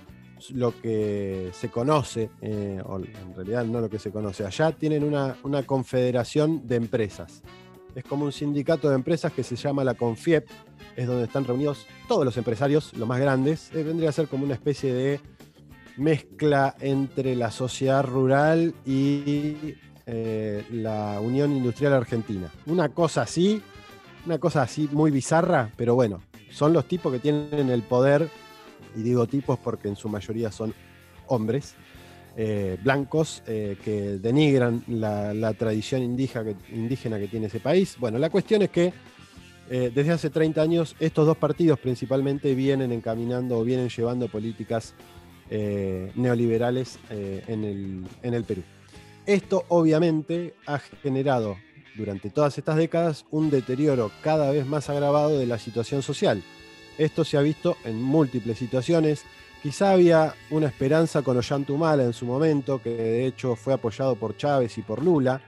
lo que se conoce, eh, o en realidad no lo que se conoce, allá tienen una, una, confederación de empresas. Es como un sindicato de empresas que se llama la CONFIEP, es donde están reunidos todos los empresarios, los más grandes, eh, vendría a ser como una especie de mezcla entre la sociedad rural y eh, la Unión Industrial Argentina. Una cosa así, una cosa así muy bizarra, pero bueno, son los tipos que tienen el poder, y digo tipos porque en su mayoría son hombres, eh, blancos eh, que denigran la, tradición indígena que, indígena que, tiene ese país. Bueno, la cuestión es que desde hace 30 años estos dos partidos principalmente vienen encaminando o vienen llevando políticas eh, neoliberales eh, en, el, Perú. Esto obviamente ha generado durante todas estas décadas un deterioro cada vez más agravado de la situación social. Esto se ha visto en múltiples situaciones. Quizá había una esperanza con Ollantumala en su momento, que de hecho fue apoyado por Chávez y por Lula,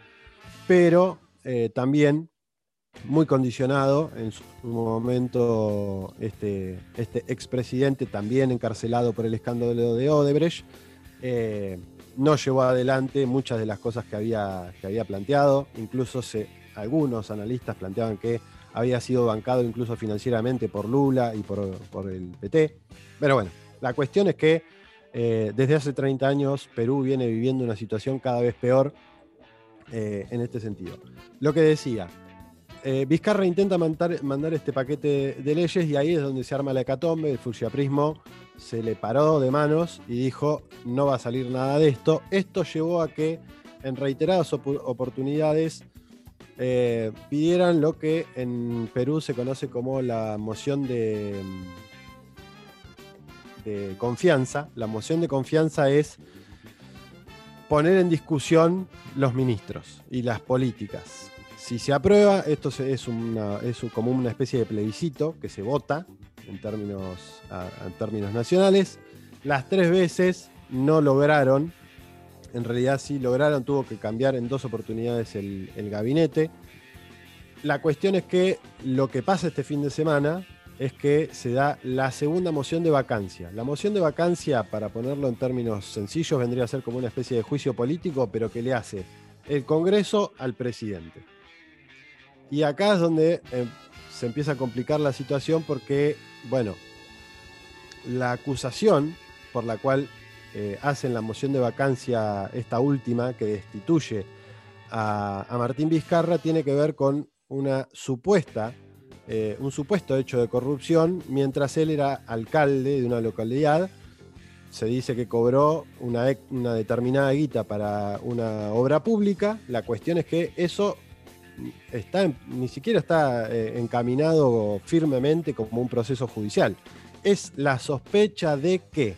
pero eh, también muy condicionado en su momento este, este expresidente también encarcelado por el escándalo de Odebrecht. Eh, no llevó adelante muchas de las cosas que había, que había planteado. Incluso algunos analistas planteaban que había sido bancado incluso financieramente por Lula y por, el PT pero bueno, la cuestión es que eh, desde hace 30 años Perú viene viviendo una situación cada vez peor eh, en este sentido. Lo que decía, eh, Vizcarra intenta mandar, este paquete de leyes y ahí es donde se arma la hecatombe, el fujiaprismo se le paró de manos y dijo no va a salir nada de esto. Esto llevó a que en reiteradas oportunidades eh, pidieran lo que en Perú se conoce como la moción de, de confianza. La moción de confianza es poner en discusión los ministros y las políticas. Si se aprueba, esto es, como una especie de plebiscito que se vota en términos, nacionales. Las tres veces no lograron, en realidad sí lograron, tuvo que cambiar en dos oportunidades el gabinete. La cuestión es que lo que pasa este fin de semana es que se da la segunda moción de vacancia. La moción de vacancia, para ponerlo en términos sencillos, vendría a ser como una especie de juicio político, pero que le hace el Congreso al presidente. Y acá es donde eh, se empieza a complicar la situación porque, bueno, la acusación por la cual eh, hacen la moción de vacancia, esta última, que destituye a, Martín Vizcarra, tiene que ver con una supuesta, eh, un supuesto hecho de corrupción mientras él era alcalde de una localidad. Se dice que cobró una determinada guita para una obra pública. La cuestión es que eso está ni siquiera está eh, encaminado firmemente como un proceso judicial. Es la sospecha de que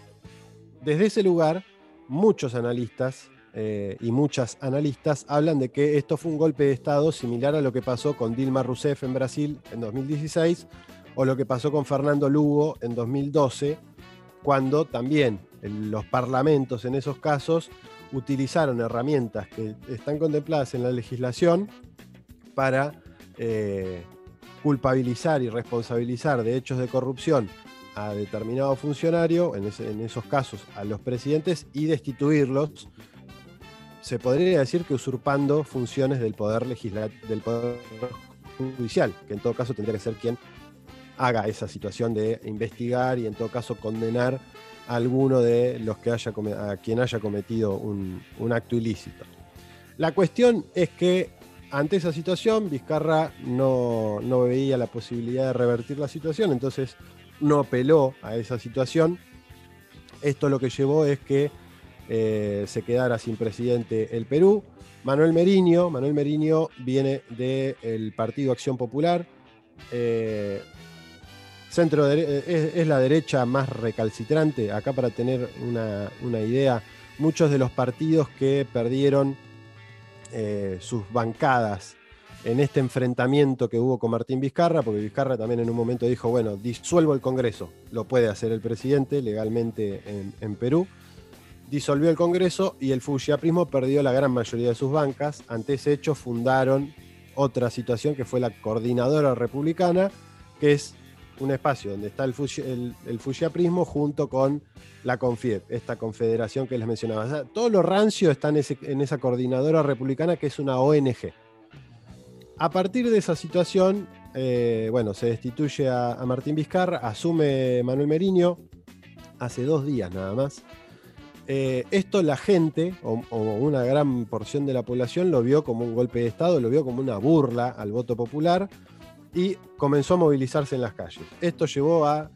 desde ese lugar muchos analistas eh, y muchas analistas hablan de que esto fue un golpe de Estado similar a lo que pasó con Dilma Rousseff en Brasil en 2016 o lo que pasó con Fernando Lugo en 2012, cuando también los parlamentos en esos casos utilizaron herramientas que están contempladas en la legislación para eh, culpabilizar y responsabilizar de hechos de corrupción a determinado funcionario, en, esos casos a los presidentes, y destituirlos. Se podría decir que usurpando funciones del poder del poder judicial, que en todo caso tendría que ser quien haga esa situación de investigar y en todo caso condenar a alguno de los que haya quien haya cometido un acto ilícito. La cuestión es que ante esa situación Vizcarra no, no veía la posibilidad de revertir la situación, entonces no apeló a esa situación. Esto lo que llevó es que eh, se quedara sin presidente el Perú. Manuel Meriño, Manuel Meriño viene del Partido Acción Popular. eh, centro dere- es, es la derecha más recalcitrante. Acá para tener una, una idea, muchos de los partidos que perdieron eh, sus bancadas en este enfrentamiento que hubo con Martín Vizcarra, porque Vizcarra también en un momento dijo, bueno, disuelvo el Congreso, lo puede hacer el presidente legalmente en, en Perú, disolvió el Congreso y el fujiaprismo perdió la gran mayoría de sus bancas. Ante ese hecho fundaron otra situación que fue la Coordinadora Republicana, que es un espacio donde está el, fuji- fujiaprismo junto con la CONFIEP, esta confederación que les mencionaba. O sea, todo lo rancio está en, esa Coordinadora Republicana que es una ONG. A partir de esa situación, eh, bueno, se destituye a, Martín Vizcarra, asume Manuel Meriño hace dos días nada más. Eh, esto la gente, o una gran porción de la población, lo vio como un golpe de Estado, lo vio como una burla al voto popular y comenzó a movilizarse en las calles. Esto llevó a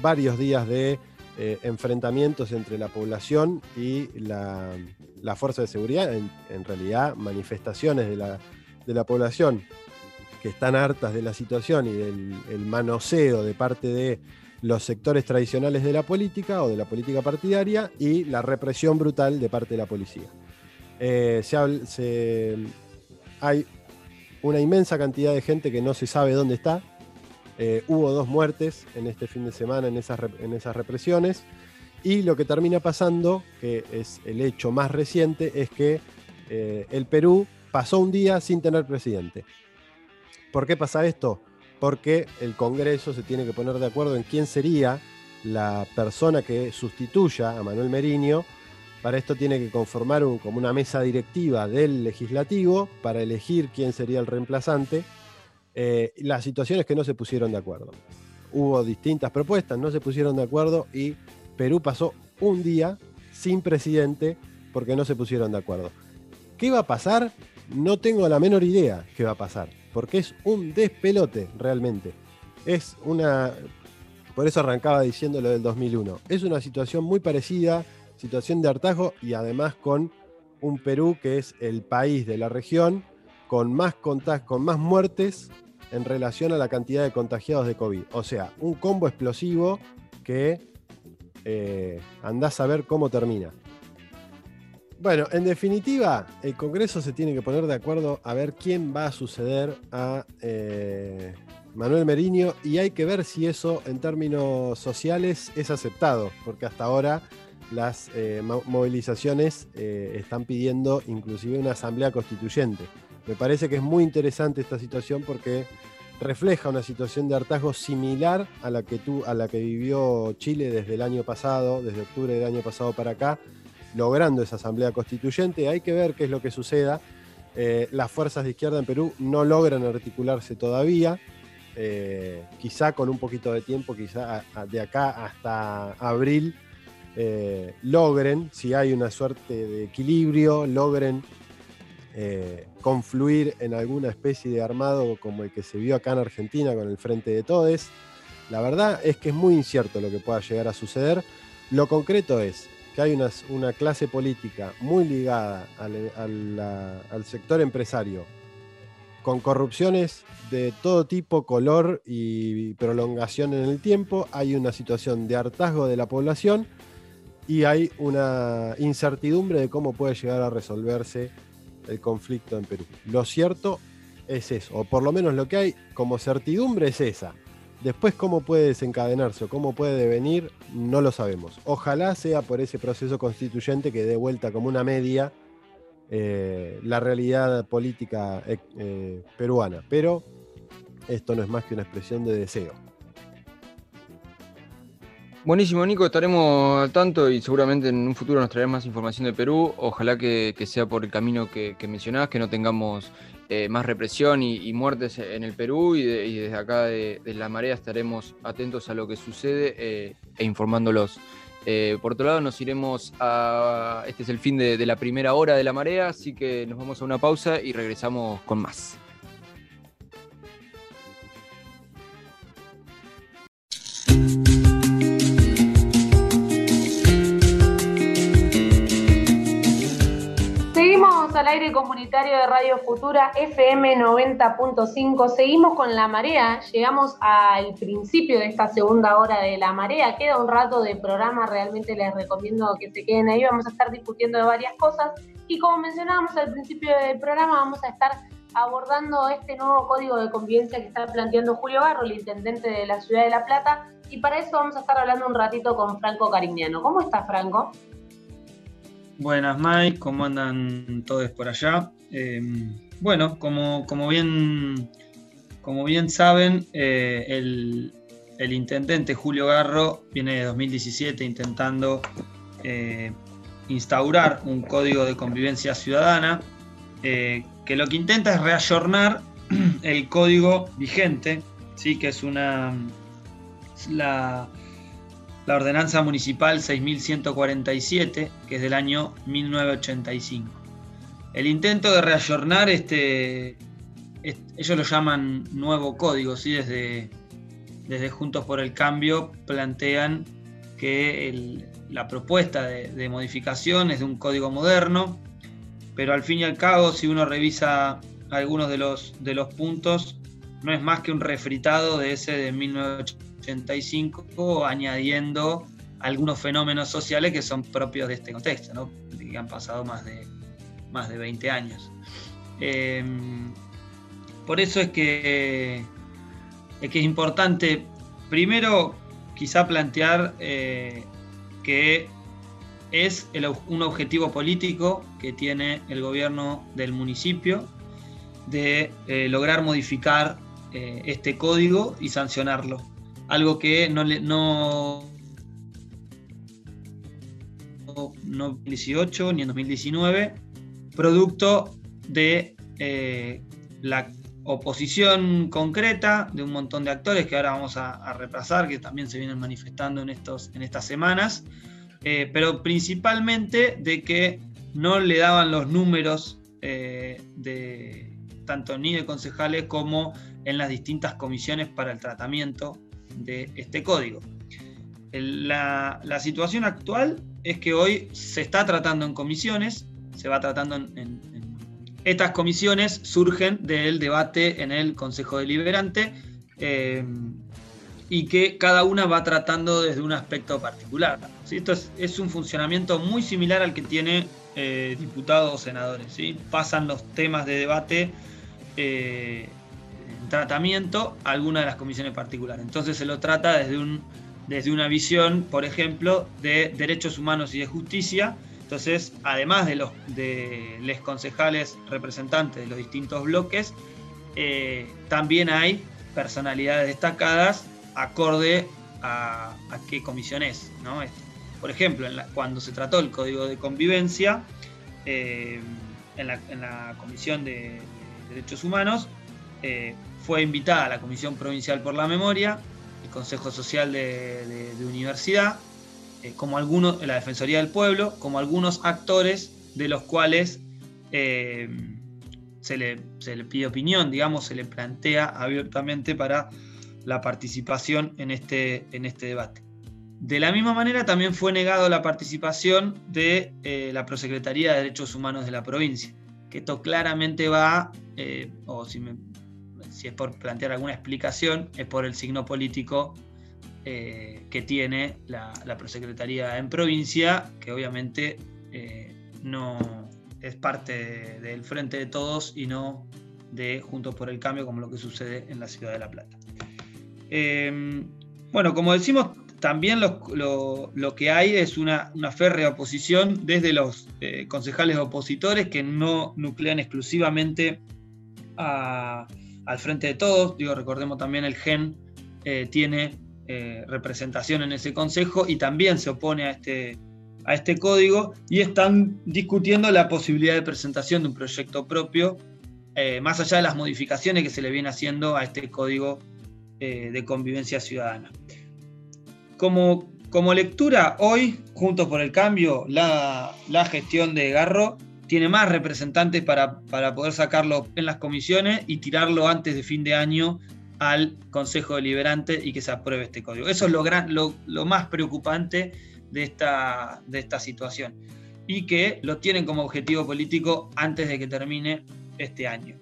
varios días de eh, enfrentamientos entre la población y la, fuerza de seguridad, en, realidad manifestaciones de la, de la población que están hartas de la situación y del el manoseo de parte de los sectores tradicionales de la política o de la política partidaria y la represión brutal de parte de la policía. Eh, hay una inmensa cantidad de gente que no se sabe dónde está. Eh, hubo dos muertes en este fin de semana en esas, en esas represiones. Y lo que termina pasando, que es el hecho más reciente, es que eh, el Perú pasó un día sin tener presidente. ¿Por qué pasa esto? Porque el Congreso se tiene que poner de acuerdo en quién sería la persona que sustituya a Manuel Meriño. Para esto tiene que conformar un- como una mesa directiva del legislativo para elegir quién sería el reemplazante. Eh, la situación es que no se pusieron de acuerdo. Hubo distintas propuestas, no se pusieron de acuerdo y Perú pasó un día sin presidente porque no se pusieron de acuerdo. ¿Qué va a pasar? No tengo la menor idea qué va a pasar, porque es un despelote realmente. Es una... Por eso arrancaba diciendo lo del 2001. Es una situación muy parecida, situación de hartazgo y además con un Perú que es el país de la región con más, con más muertes en relación a la cantidad de contagiados de COVID. O sea, un combo explosivo que eh, andás a ver cómo termina. Bueno, en definitiva, el Congreso se tiene que poner de acuerdo a ver quién va a suceder a eh, Manuel Meriño y hay que ver si eso en términos sociales es aceptado, porque hasta ahora las eh, mo- movilizaciones eh, están pidiendo inclusive una asamblea constituyente. Me parece que es muy interesante esta situación porque refleja una situación de hartazgo similar a la que, tu- a la que vivió Chile desde el año pasado, desde octubre del año pasado para acá, logrando esa asamblea constituyente. Hay que ver qué es lo que suceda. Eh, las fuerzas de izquierda en Perú no logran articularse todavía. Quizá con un poquito de tiempo, quizá de acá hasta abril, eh, logren, si hay una suerte de equilibrio, logren eh, confluir en alguna especie de armado como el que se vio acá en Argentina con el Frente de Todes. La verdad es que es muy incierto lo que pueda llegar a suceder. Lo concreto es que hay una, clase política muy ligada al, al sector empresario, con corrupciones de todo tipo, color y prolongación en el tiempo. Hay una situación de hartazgo de la población y hay una incertidumbre de cómo puede llegar a resolverse el conflicto en Perú. Lo cierto es eso, o por lo menos lo que hay como certidumbre es esa. Después cómo puede desencadenarse o cómo puede devenir, no lo sabemos. Ojalá sea por ese proceso constituyente que dé vuelta como una media eh, la realidad política eh, eh, peruana. Pero esto no es más que una expresión de deseo. Buenísimo, Nico, estaremos al tanto y seguramente en un futuro nos traerás más información de Perú. Ojalá que, sea por el camino que, que mencionás, que no tengamos eh, más represión y, muertes en el Perú y, de- y desde acá de, La Marea estaremos atentos a lo que sucede eh, e informándolos. Eh, por otro lado, nos iremos a... Este es el fin de la primera hora de La Marea, así que nos vamos a una pausa y regresamos con más. Al aire comunitario de Radio Futura FM 90.5. Seguimos con la marea. Llegamos al principio de esta segunda hora de la marea. Queda un rato de programa. Realmente les recomiendo que se queden ahí. Vamos a estar discutiendo de varias cosas. Y como mencionábamos al principio del programa, vamos a estar abordando este nuevo código de convivencia que está planteando Julio Barro, el intendente de la ciudad de La Plata. Y para eso vamos a estar hablando un ratito con Franco Cariñano. ¿Cómo está, Franco? Buenas, Mike, ¿cómo andan todos por allá? Eh, bueno, como, como, bien, como bien saben, eh, el, el intendente Julio Garro viene de 2017 intentando eh, instaurar un código de convivencia ciudadana eh, que lo que intenta es reayornar *clears throat* el código vigente, ¿sí? que es una la, la ordenanza municipal 6147, que es del año 1985. El intento de reayornar este, est- ellos lo llaman nuevo código, ¿sí? desde, desde Juntos por el Cambio plantean que la propuesta de, de modificación es de un código moderno, pero al fin y al cabo, si uno revisa algunos de los, de los puntos, no es más que un refritado de ese de 1985, añadiendo algunos fenómenos sociales que son propios de este contexto, ¿no? que han pasado más de, más de 20 años. Eh, por eso es que, es importante, primero, quizá plantear eh, que es un objetivo político que tiene el gobierno del municipio de eh, lograr modificar eh, este código y sancionarlo. Algo que no, le, no, no en 2018 ni en 2019, producto de eh, la oposición concreta de un montón de actores que ahora vamos a, a repasar, que también se vienen manifestando en, estos, en estas semanas, eh, pero principalmente de que no le daban los números eh, de tanto ni de concejales como en las distintas comisiones para el tratamiento de este código. La, la situación actual es que hoy se está tratando en comisiones, se va tratando en, Estas comisiones surgen del debate en el Consejo Deliberante eh, y que cada una va tratando desde un aspecto particular. Esto es, un funcionamiento muy similar al que tiene eh, diputados o senadores. ¿sí? Pasan los temas de debate eh, tratamiento a alguna de las comisiones particulares. Entonces se lo trata desde, un, desde una visión, por ejemplo, de derechos humanos y de justicia. Entonces, además de los de los concejales representantes de los distintos bloques, eh, también hay personalidades destacadas acorde a, qué comisión es. ¿no? Este, por ejemplo, cuando se trató el Código de Convivencia, eh, en, la, Comisión de, Derechos Humanos, eh, fue invitada a la Comisión Provincial por la Memoria, el Consejo Social de, Universidad, eh, como algunos, la Defensoría del Pueblo, como algunos actores de los cuales se le, se, le, pide opinión, digamos, se le plantea abiertamente para la participación en este, en este debate. De la misma manera también fue negado la participación de eh, la Prosecretaría de Derechos Humanos de la provincia, que esto claramente va, eh, o si, si, es por plantear alguna explicación, es por el signo político eh, que tiene la, Prosecretaría en provincia, que obviamente no es parte del Frente de Todos y no de Juntos por el Cambio, como lo que sucede en la ciudad de La Plata. Em, bueno, como decimos, también lo, que hay es una, férrea oposición desde los eh, concejales opositores que no nuclean exclusivamente al frente de todos. Digo, recordemos también el GEN eh, tiene eh, representación en ese consejo y también se opone a este, a este código y están discutiendo la posibilidad de presentación de un proyecto propio, más allá de las modificaciones que se le viene haciendo a este código eh, de convivencia ciudadana. Como, como lectura, hoy, Juntos por el Cambio, la, gestión de Garro tiene más representantes para, poder sacarlo en las comisiones y tirarlo antes de fin de año al Consejo Deliberante y que se apruebe este código. Eso es lo, gran, lo, más preocupante de esta, de esta situación y que lo tienen como objetivo político antes de que termine este año.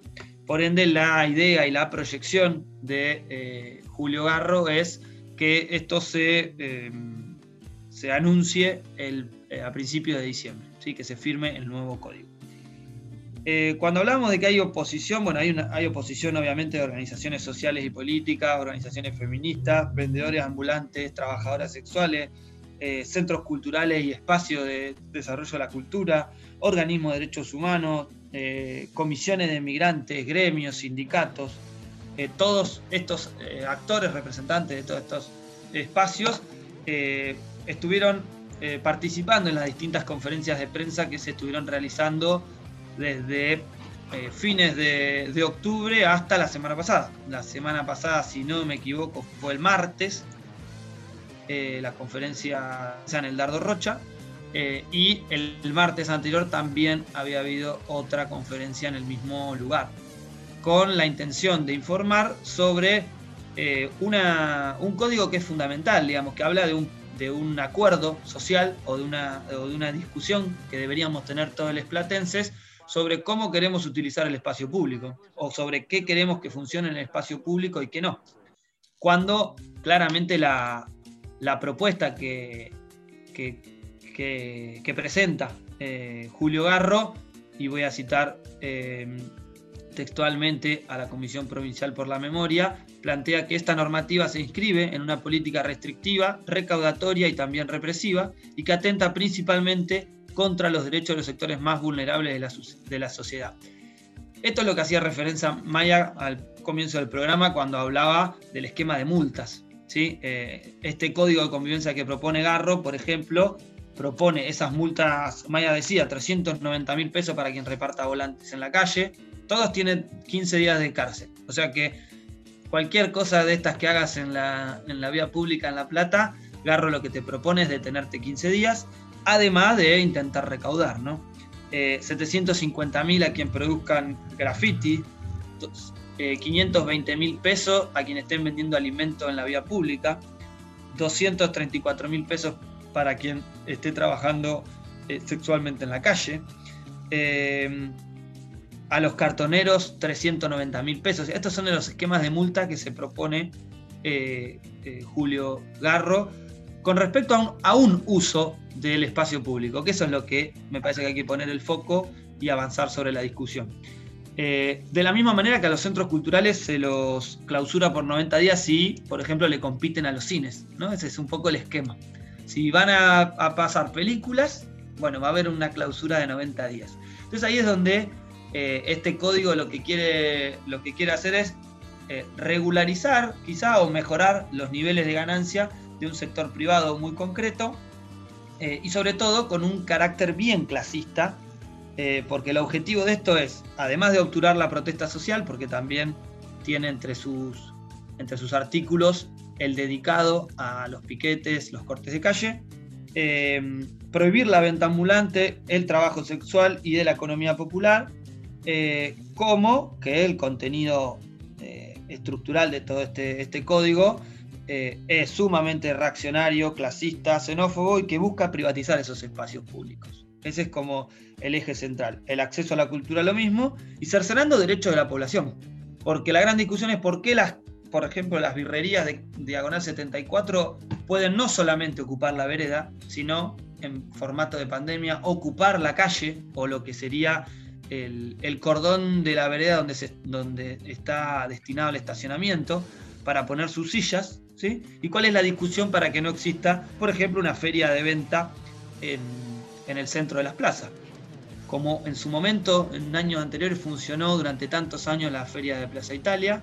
Por ende, la idea y la proyección de eh, Julio Garro es que esto se, eh, se anuncie el, eh, a principios de diciembre, ¿sí? que se firme el nuevo código. cuando hablamos de que hay oposición, bueno, hay, una, hay oposición obviamente de organizaciones sociales y políticas, organizaciones feministas, vendedores ambulantes, trabajadoras sexuales, centros culturales y espacios de desarrollo de la cultura, organismos de derechos humanos, eh, comisiones de migrantes, gremios, sindicatos, eh, todos estos eh, actores representantes de todos estos espacios estuvieron participando en las distintas conferencias de prensa que se estuvieron realizando desde fines de, octubre hasta la semana pasada. La semana pasada, si no me equivoco, fue el martes, la conferencia en el Dardo Rocha, eh, y el, martes anterior también había habido otra conferencia en el mismo lugar, con la intención de informar sobre eh, un código que es fundamental, digamos, que habla de un, de un acuerdo social o de, una, de una discusión que deberíamos tener todos los platenses sobre cómo queremos utilizar el espacio público o sobre qué queremos que funcione en el espacio público y qué no. Cuando claramente la, la propuesta que, que que, presenta eh, Julio Garro, y voy a citar eh, textualmente a la Comisión Provincial por la Memoria, plantea que esta normativa se inscribe en una política restrictiva, recaudatoria y también represiva, y que atenta principalmente contra los derechos de los sectores más vulnerables de la, sociedad. Esto es lo que hacía referencia Maya al comienzo del programa cuando hablaba del esquema de multas. ¿sí? Eh, este código de convivencia que propone Garro, por ejemplo, propone esas multas, Maya decía, 390 mil pesos para quien reparta volantes en la calle. Todos tienen 15 días de cárcel. O sea que cualquier cosa de estas que hagas en la, en la vía pública en La Plata, Garro lo que te propone es detenerte 15 días, además de intentar recaudar, ¿no? 750 eh, mil a quien produzcan graffiti, 520 eh, mil pesos a quien estén vendiendo alimentos en la vía pública, 234 mil pesos para quien esté trabajando eh, sexualmente en la calle. Eh, a los cartoneros 390 mil pesos. Estos son los esquemas de multa que se propone Julio Garro con respecto a un, uso del espacio público, que eso es lo que me parece que hay que poner el foco y avanzar sobre la discusión. Eh, de la misma manera que a los centros culturales se los clausura por 90 días si, por ejemplo, le compiten a los cines. Ese es un poco el esquema. Si van a, pasar películas, bueno, va a haber una clausura de 90 días. Entonces ahí es donde eh, este código lo que quiere, lo que quiere hacer es eh, regularizar quizá o mejorar los niveles de ganancia de un sector privado muy concreto y sobre todo con un carácter bien clasista eh, porque el objetivo de esto es, además de obturar la protesta social, porque también tiene entre sus, entre sus artículos el dedicado a los piquetes, los cortes de calle, eh, prohibir la venta ambulante, el trabajo sexual y de la economía popular, eh, como que el contenido estructural de todo este, este código es sumamente reaccionario, clasista, xenófobo y que busca privatizar esos espacios públicos. Ese es como el eje central. El acceso a la cultura lo mismo y cercenando derechos de la población. Porque la gran discusión es por qué las, por ejemplo, las birrerías de Diagonal 74 pueden no solamente ocupar la vereda, sino en formato de pandemia, ocupar la calle o lo que sería el, cordón de la vereda donde, donde está destinado al estacionamiento para poner sus sillas. ¿sí? ¿Y cuál es la discusión para que no exista, por ejemplo, una feria de venta en en el centro de las plazas. Como en su momento, en años anteriores, funcionó durante tantos años la Feria de Plaza Italia,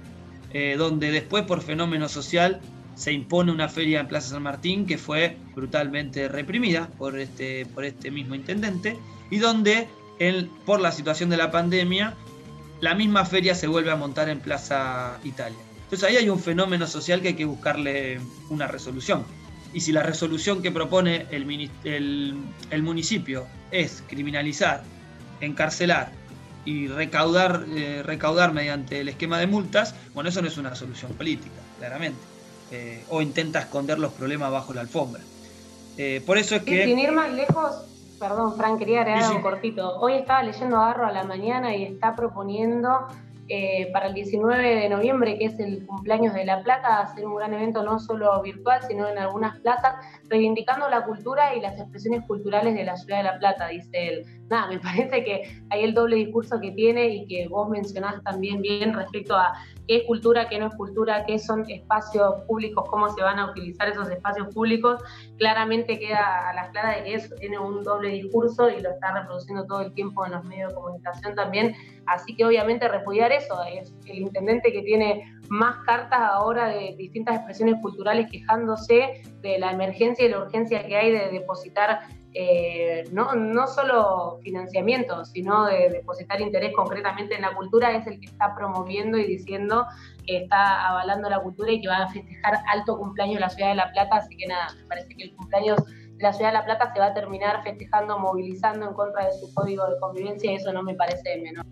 eh, donde después por fenómeno social se impone una feria en Plaza San Martín que fue brutalmente reprimida por este, por este mismo intendente y donde él, por la situación de la pandemia la misma feria se vuelve a montar en Plaza Italia. Entonces ahí hay un fenómeno social que hay que buscarle una resolución. Y si la resolución que propone el, el, municipio es criminalizar, encarcelar y recaudar, eh, recaudar mediante el esquema de multas, bueno, eso no es una solución política, claramente. Eh, o intenta esconder los problemas bajo la alfombra. Eh, por eso es que... Sin ir más lejos, perdón, Frank, quería agregar un cortito. Hoy estaba leyendo Agarro a la mañana y está proponiendo eh, para el 19 de noviembre, que es el cumpleaños de La Plata, hacer un gran evento no solo virtual, sino en algunas plazas, reivindicando la cultura y las expresiones culturales de la ciudad de La Plata, dice él. Nada, me *laughs* parece que hay el doble discurso que tiene y que vos mencionás también bien respecto a qué es cultura, qué no es cultura, qué son espacios públicos, cómo se van a utilizar esos espacios públicos, claramente queda a las claras de que eso tiene un doble discurso y lo está reproduciendo todo el tiempo en los medios de comunicación también. Así que obviamente repudiar eso, es el intendente que tiene más cartas ahora de distintas expresiones culturales quejándose de la emergencia y la urgencia que hay de depositar eh, no, no solo financiamiento, sino de depositar interés concretamente en la cultura, es el que está promoviendo y diciendo que está avalando la cultura y que va a festejar alto cumpleaños en la ciudad de La Plata, así que nada, me parece que el cumpleaños de la ciudad de La Plata se va a terminar festejando, movilizando en contra de su código de convivencia y eso no me parece menor.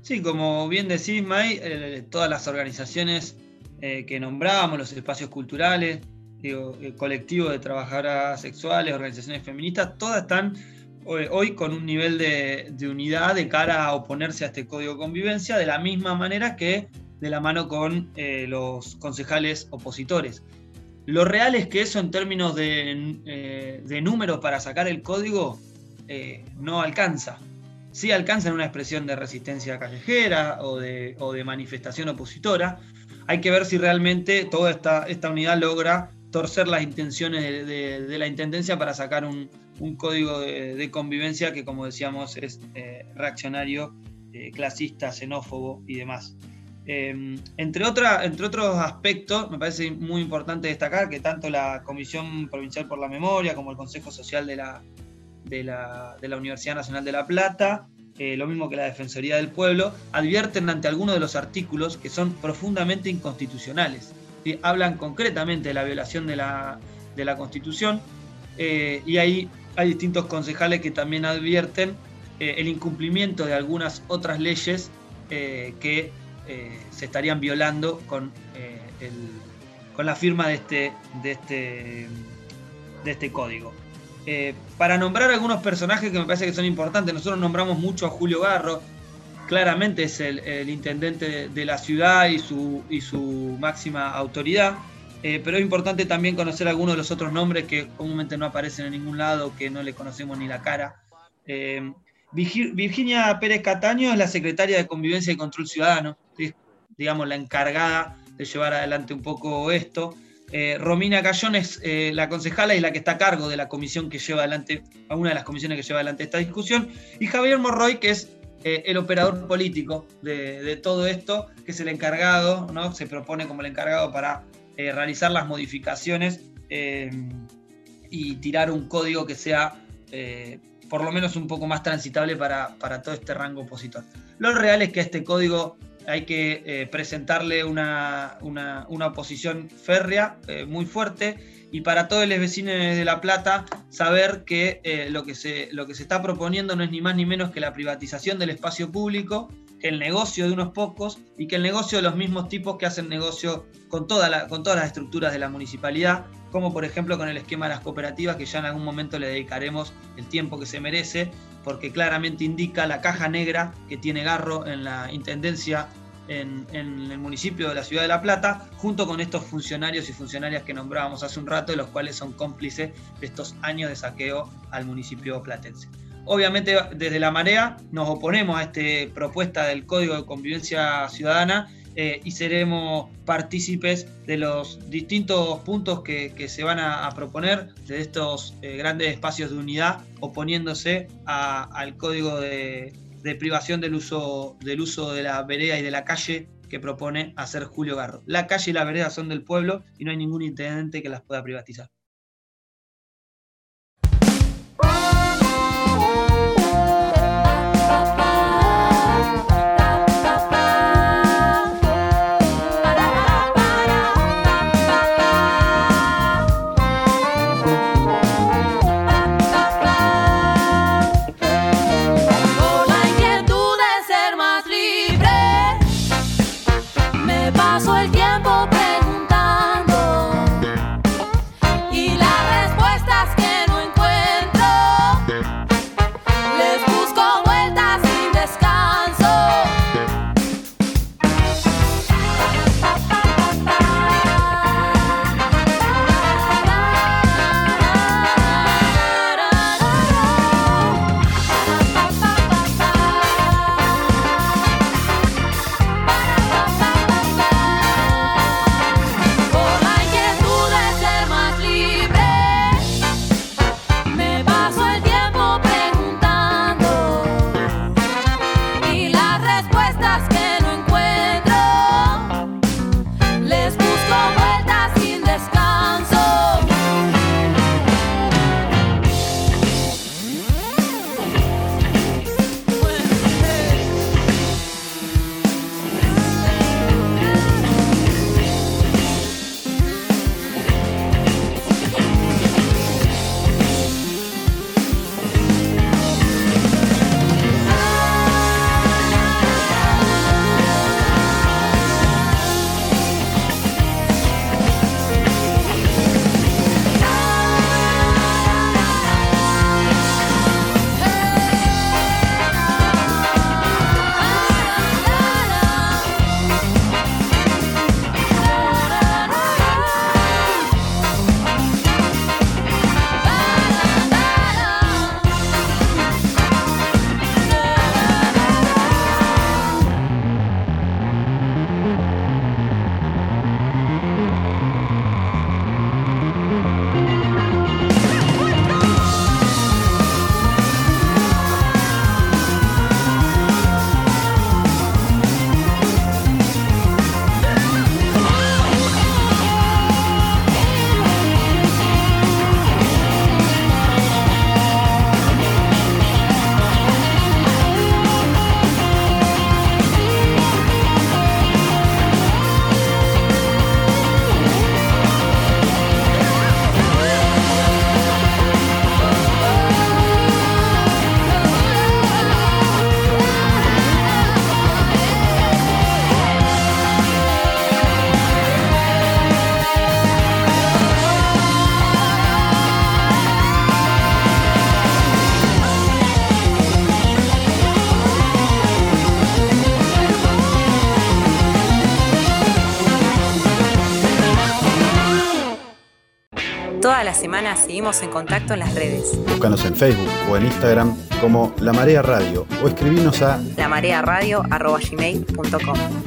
Sí, como bien decís, May, eh, todas las organizaciones eh, que nombramos, los espacios culturales, digo, el colectivo de trabajadoras sexuales, organizaciones feministas, todas están hoy, con un nivel de, unidad de cara a oponerse a este código de convivencia, de la misma manera que de la mano con eh, los concejales opositores. Lo real es que eso en términos de, eh, números para sacar el código eh, no alcanza. Sí alcanza en una expresión de resistencia callejera o de, manifestación opositora. Hay que ver si realmente toda esta, esta unidad logra torcer las intenciones de, la Intendencia para sacar un, código de, convivencia que, como decíamos, es eh, reaccionario, eh, clasista, xenófobo y demás. Em, entre, otros aspectos, me parece muy importante destacar que tanto la Comisión Provincial por la Memoria como el Consejo Social de la, de la, Universidad Nacional de La Plata, eh, lo mismo que la Defensoría del Pueblo, advierten ante algunos de los artículos que son profundamente inconstitucionales hablan concretamente de la violación de la, Constitución eh, y hay, hay distintos concejales que también advierten eh, el incumplimiento de algunas otras leyes eh, que se estarían violando con, con la firma de este, de este, de este código. para nombrar algunos personajes que me parece que son importantes, nosotros nombramos mucho a Julio Garro, claramente es el, intendente de, la ciudad y su, máxima autoridad. Eh, pero es importante también conocer algunos de los otros nombres que comúnmente no aparecen en ningún lado, que no le conocemos ni la cara. Eh, Virginia Pérez Cataño es la secretaria de Convivencia y Control Ciudadano, digamos la encargada de llevar adelante un poco esto. Eh, Romina Cayón es la concejala y la que está a cargo de la comisión que lleva adelante, una de las comisiones que lleva adelante esta discusión, y Javier Morroy, que es el operador político de, todo esto, que es el encargado, ¿no? se propone como el encargado para eh, realizar las modificaciones eh, y tirar un código que sea eh, por lo menos un poco más transitable para, todo este rango opositor. Lo real es que a este código hay que presentarle una, oposición férrea muy fuerte y para todos los vecinos de La Plata saber que, lo, que se, lo que se está proponiendo no es ni más ni menos que la privatización del espacio público el negocio de unos pocos y que el negocio de los mismos tipos que hacen negocio con, toda con todas las estructuras de la municipalidad, como por ejemplo con el esquema de las cooperativas, que ya en algún momento le dedicaremos el tiempo que se merece, porque claramente indica la caja negra que tiene Garro en la Intendencia en, el municipio de la ciudad de La Plata, junto con estos funcionarios y funcionarias que nombrábamos hace un rato, los cuales son cómplices de estos años de saqueo al municipio platense. Obviamente desde la marea nos oponemos a esta propuesta del Código de Convivencia Ciudadana eh, y seremos partícipes de los distintos puntos que, se van a, proponer de estos eh, grandes espacios de unidad oponiéndose al Código de, privación del uso, del uso de la vereda y de la calle que propone hacer Julio Garro. La calle y la vereda son del pueblo y no hay ningún intendente que las pueda privatizar. Semana seguimos en contacto en las redes. Búscanos en Facebook o en Instagram como La Marea Radio o escribinos a lamarearadio.gmail.com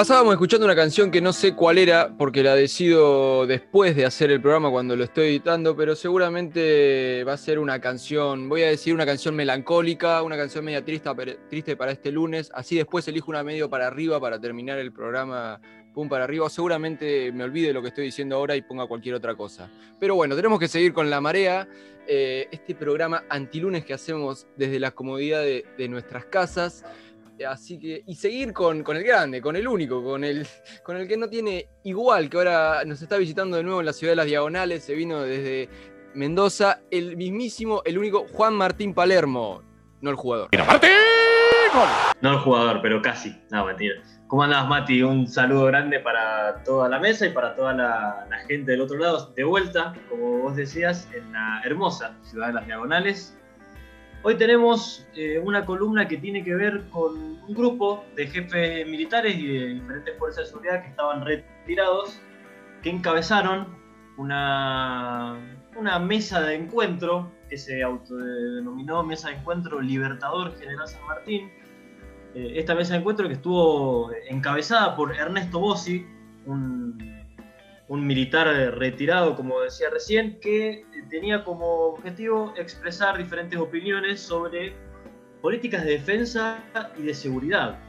Pasábamos escuchando una canción que no sé cuál era, porque la decido después de hacer el programa cuando lo estoy editando, pero seguramente va a ser una canción, voy a decir una canción melancólica, una canción media triste, para este lunes, así después elijo una medio para arriba para terminar el programa, pum para arriba, seguramente me olvide lo que estoy diciendo ahora y ponga cualquier otra cosa. Pero bueno, tenemos que seguir con La Marea, eh, este programa antilunes que hacemos desde la comodidad de nuestras casas. Así que, y seguir con, con, el grande, con el único, con el, *laughs* con el que no tiene igual, que ahora nos está visitando de nuevo en la ciudad de las Diagonales, se vino desde Mendoza, el mismísimo, el único Juan Martín Palermo, no el jugador. ¡Martín! No el jugador, pero casi. No, mentira. ¿Cómo andás, Mati? Un saludo grande para toda la mesa y para toda la, la gente del otro lado. De vuelta, como vos decías, en la hermosa ciudad de las Diagonales, Hoy tenemos eh, una columna que tiene que ver con un grupo de jefes militares y de diferentes fuerzas de seguridad que estaban retirados, que encabezaron una, una mesa de encuentro que se autodenominó Mesa de Encuentro Libertador General San Martín. Eh, esta mesa de encuentro que estuvo encabezada por Ernesto Bossi, un un militar retirado, como decía recién, que tenía como objetivo expresar diferentes opiniones sobre políticas de defensa y de seguridad.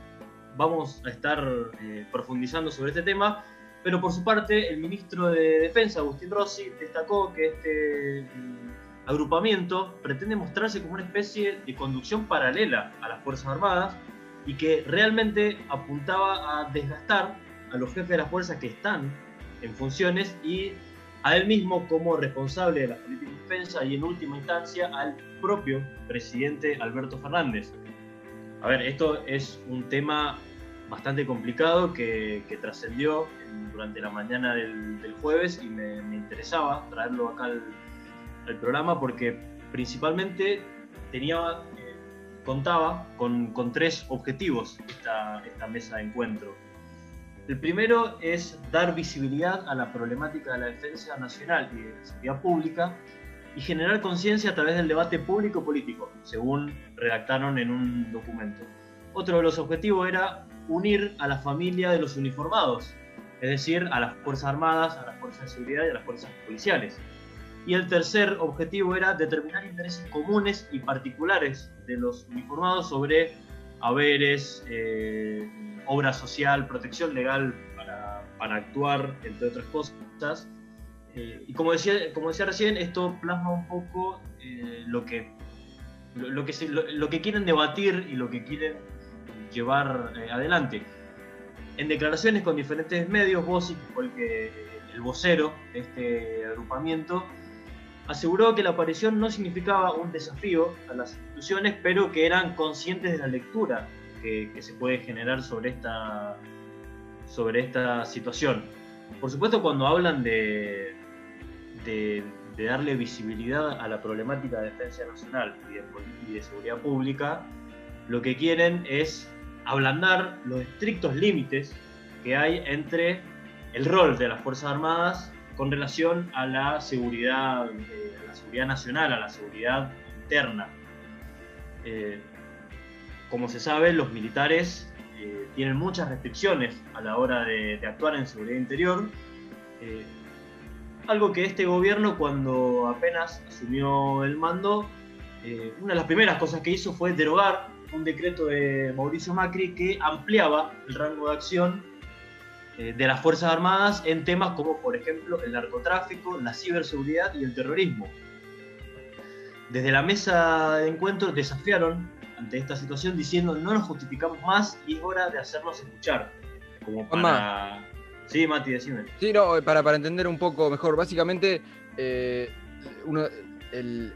Vamos a estar eh, profundizando sobre este tema, pero por su parte el ministro de Defensa, Agustín Rossi, destacó que este mm, agrupamiento pretende mostrarse como una especie de conducción paralela a las Fuerzas Armadas y que realmente apuntaba a desgastar a los jefes de las fuerzas que están en funciones y a él mismo como responsable de la política de defensa y en última instancia al propio presidente Alberto Fernández. A ver, esto es un tema bastante complicado que, trascendió durante la mañana del, jueves y me, interesaba traerlo acá al, programa porque principalmente tenía, eh, contaba con, con, tres objetivos esta, esta mesa de encuentro. El primero es dar visibilidad a la problemática de la defensa nacional y de la seguridad pública y generar conciencia a través del debate público-político, según redactaron en un documento. Otro de los objetivos era unir a la familia de los uniformados, es decir, a las Fuerzas Armadas, a las Fuerzas de Seguridad y a las Fuerzas Policiales. Y el tercer objetivo era determinar intereses comunes y particulares de los uniformados sobre haberes, eh, obra social, protección legal para, para actuar, entre otras cosas. Eh, y como decía, como decía recién, esto plasma un poco eh, lo, que, lo, que lo, que quieren debatir y lo que quieren llevar adelante. En declaraciones con diferentes medios, Bossi, que, el vocero de este agrupamiento, aseguró que la aparición no significaba un desafío a las instituciones, pero que eran conscientes de la lectura que, se puede generar sobre esta, sobre esta situación. Por supuesto, cuando hablan de, de, darle visibilidad a la problemática de defensa nacional y de, seguridad pública, lo que quieren es ablandar los estrictos límites que hay entre el rol de las Fuerzas Armadas con relación a la seguridad, eh, la seguridad nacional, a la seguridad interna. Eh, como se sabe, los militares eh, tienen muchas restricciones a la hora de, actuar en seguridad interior. Eh, algo que este gobierno, cuando apenas asumió el mando, una de las primeras cosas que hizo fue derogar un decreto de Mauricio Macri que ampliaba el rango de acción de las Fuerzas Armadas en temas como, por ejemplo, el narcotráfico, la ciberseguridad y el terrorismo. Desde la mesa de encuentro desafiaron ante esta situación diciendo no nos justificamos más y es hora de hacernos escuchar. Como para... Sí, Mati, decime. Sí, no, eh, para, para entender un poco mejor. Básicamente, eh, uno, el,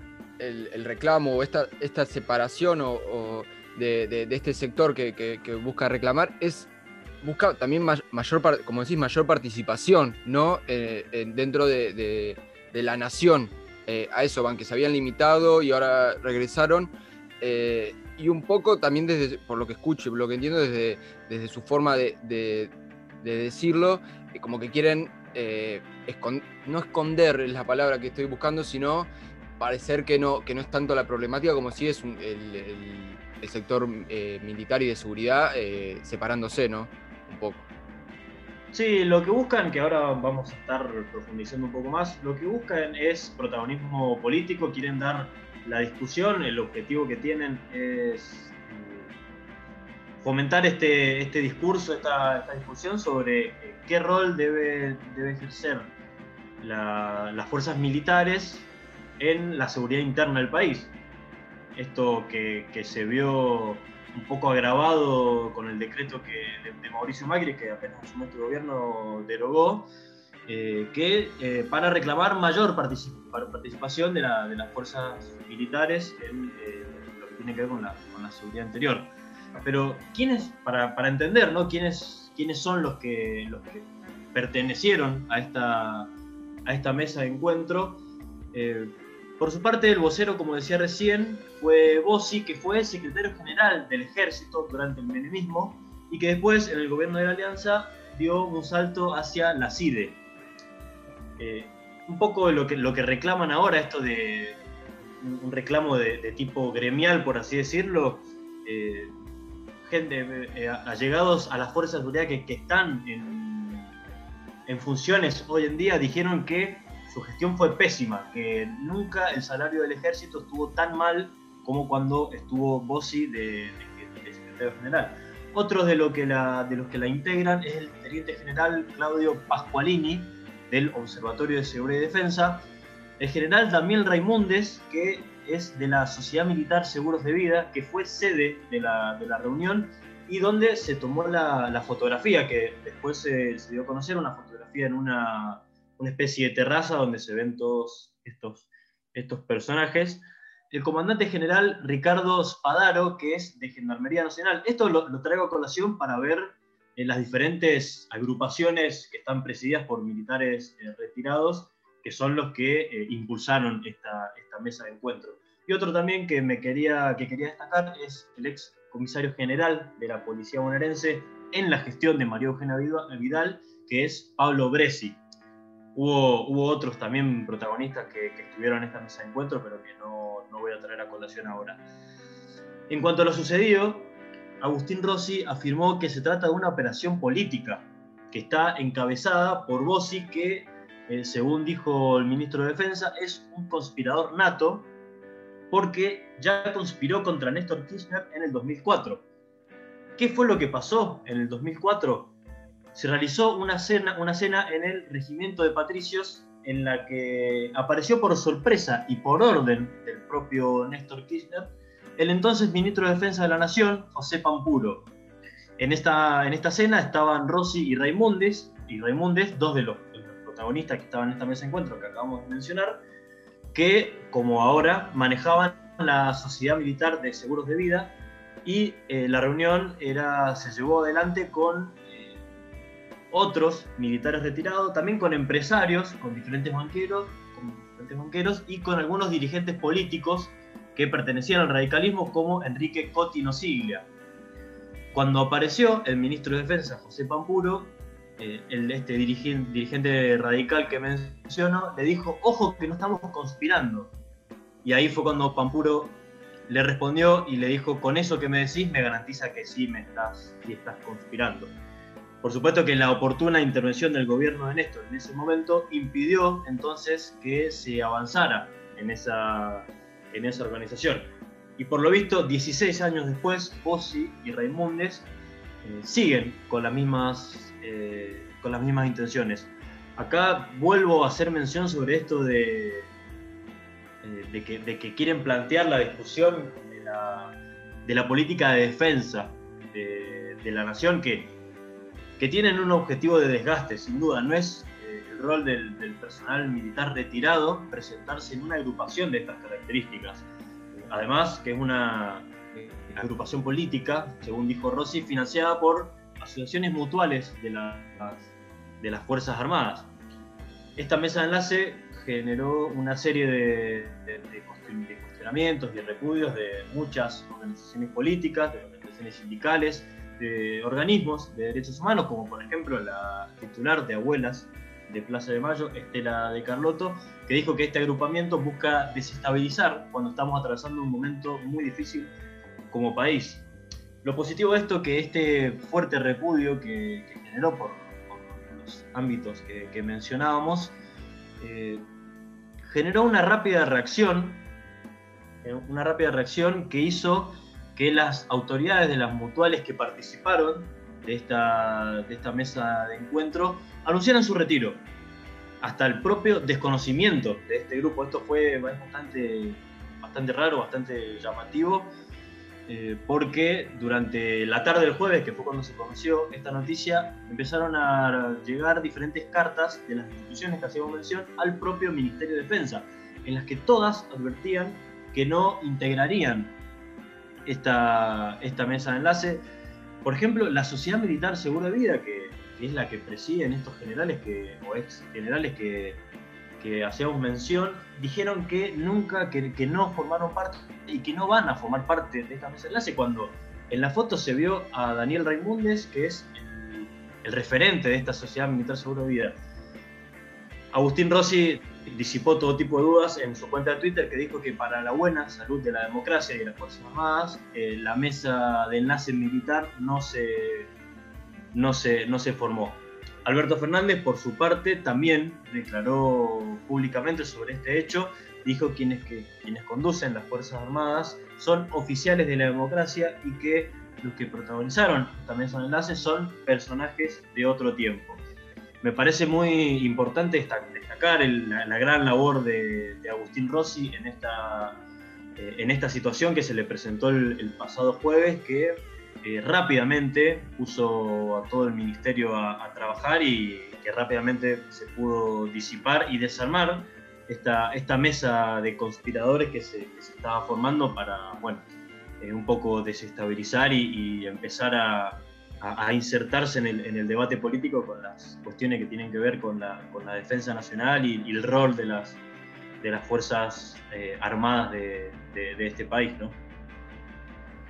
reclamo o esta, esta separación o, de, este sector que, busca reclamar es busca también mayor, como decís, mayor participación ¿no? Eh, dentro de, la nación eh, a eso van, que se habían limitado y ahora regresaron. Eh, y un poco también desde, por lo que escucho, por lo que entiendo, desde, desde su forma de, de, decirlo, como que quieren no esconder es la palabra que estoy buscando, sino parecer que no, que no es tanto la problemática como si es el, el, sector militar y de seguridad separándose, ¿no? Un poco. Sí, lo que buscan, que ahora vamos a estar profundizando un poco más, lo que buscan es protagonismo político, quieren dar la discusión, el objetivo que tienen es eh, fomentar este, este discurso, esta, discusión sobre eh, qué rol debe, debe ejercer las fuerzas militares en la seguridad interna del país. Esto que, que se vio un poco agravado con el decreto que, de, Mauricio Macri, que apenas en su momento gobierno derogó, eh, que eh, para reclamar mayor participación de, las fuerzas militares en eh, lo que tiene que ver con la, seguridad interior. Pero, ¿quiénes, para, para entender, ¿no? ¿Quiénes, quiénes son los que, los que pertenecieron a esta, a esta mesa de encuentro? Por su parte, el vocero, como decía recién, fue Bossi, que fue secretario general del ejército durante el menemismo y que después, en el gobierno de la Alianza, dio un salto hacia la CIDE. Eh, un poco lo que, lo que reclaman ahora, esto de un reclamo de, tipo gremial, por así decirlo, eh, gente eh, allegados a las fuerzas de seguridad que, están en, en funciones hoy en día, dijeron que su gestión fue pésima, que nunca el salario del ejército estuvo tan mal como cuando estuvo Bossi de, secretario general. Otros de, lo que la, de los que la integran es el teniente general Claudio Pascualini, del Observatorio de Seguridad y Defensa, el general Daniel Raimundes, que es de la Sociedad Militar Seguros de Vida, que fue sede de la, de la reunión y donde se tomó la, la fotografía, que después se, se, dio a conocer, una fotografía en una, una especie de terraza donde se ven todos estos, estos personajes. El comandante general Ricardo Spadaro, que es de Gendarmería Nacional. Esto lo, traigo a colación para ver eh, las diferentes agrupaciones que están presididas por militares eh, retirados, que son los que eh, impulsaron esta, esta, mesa de encuentro. Y otro también que me quería, que quería destacar es el ex comisario general de la Policía bonaerense en la gestión de María Eugenia Vidal, que es Pablo Bresi. Hubo, otros también protagonistas que, estuvieron en esta mesa de encuentro, pero que no, voy a traer a colación ahora. En cuanto a lo sucedido, Agustín Rossi afirmó que se trata de una operación política, que está encabezada por Bossi, que, eh, según dijo el ministro de Defensa, es un conspirador nato, porque ya conspiró contra Néstor Kirchner en el 2004. ¿Qué fue lo que pasó en el 2004? Se realizó una cena, una cena en el regimiento de patricios en la que apareció por sorpresa y por orden del propio Néstor Kirchner el entonces ministro de Defensa de la Nación, José Pampuro. En esta, en esta cena estaban Rossi y Raimundes, y Raimundes, dos de los, protagonistas que estaban en esta mesa de encuentro que acabamos de mencionar, que, como ahora, manejaban la Sociedad Militar de Seguros de Vida y eh, la reunión era, se llevó adelante con otros militares retirados, también con empresarios, con diferentes banqueros, y con algunos dirigentes políticos que pertenecían al radicalismo como Enrique Cotino Siglia. Cuando apareció el ministro de Defensa, José Pampuro, eh, el, este dirigente, radical que menciono, le dijo, ojo que no estamos conspirando. Y ahí fue cuando Pampuro le respondió y le dijo, con eso que me decís me garantiza que sí me estás conspirando. Por supuesto que la oportuna intervención del gobierno de Néstor en ese momento impidió entonces que se avanzara en esa, en esa organización. Y por lo visto, 16 años después, Bossi y Raimundes eh, siguen con las, mismas, eh, con las mismas intenciones. Acá vuelvo a hacer mención sobre esto de, eh, de, que, quieren plantear la discusión de la, de la política de defensa de, de la nación, que que tienen un objetivo de desgaste, sin duda. No es eh, el rol del, personal militar retirado presentarse en una agrupación de estas características. Además, que es una eh, agrupación política, según dijo Rossi, financiada por asociaciones mutuales de las, de las Fuerzas Armadas. esta mesa de enlace generó una serie de, de, de cuestionamientos y repudios de muchas organizaciones políticas, de organizaciones sindicales, de organismos de derechos humanos, como por ejemplo la titular de Abuelas de Plaza de Mayo, Estela de Carlotto, que dijo que este agrupamiento busca desestabilizar cuando estamos atravesando un momento muy difícil como país. Lo positivo de esto que este fuerte repudio que, generó por, los ámbitos que, que mencionábamos, eh, generó una rápida reacción, eh, una rápida reacción que hizo que las autoridades de las mutuales que participaron de esta, de esta mesa de encuentro anunciaran su retiro. Hasta el propio desconocimiento de este grupo. Esto fue bastante, bastante raro, bastante llamativo, eh, porque durante la tarde del jueves, que fue cuando se conoció esta noticia, empezaron a llegar diferentes cartas de las instituciones que hacíamos mención al propio Ministerio de Defensa, en las que todas advertían que no integrarían esta, esta mesa de enlace. Por ejemplo, la Sociedad Militar Seguro de Vida, que, es la que presiden estos generales que, o ex generales que, que hacíamos mención, dijeron que nunca, que, que, no formaron parte y que no van a formar parte de esta mesa de enlace cuando en la foto se vio a Daniel Raimundes, que es el, el referente de esta Sociedad Militar Seguro de Vida. Agustín Rossi disipó todo tipo de dudas en su cuenta de Twitter que dijo que para la buena salud de la democracia y de las Fuerzas Armadas, eh, la mesa de enlace militar no se, no, se, no se formó. Alberto Fernández, por su parte, también declaró públicamente sobre este hecho, dijo quienes, que, quienes conducen las Fuerzas Armadas son oficiales de la democracia y que los que protagonizaron esta mesa de enlace son personajes de otro tiempo. Me parece muy importante destacar la, gran labor de, Agustín Rossi en esta, eh, en esta situación que se le presentó el, pasado jueves, que eh, rápidamente puso a todo el ministerio a, trabajar y que rápidamente se pudo disipar y desarmar esta, mesa de conspiradores que se, que se estaba formando para, bueno, eh, un poco desestabilizar y, y empezar a, a, insertarse en el, en el, debate político con las cuestiones que tienen que ver con la, con la defensa nacional y, el rol de las, de las Fuerzas eh, Armadas de, de, este país, ¿no?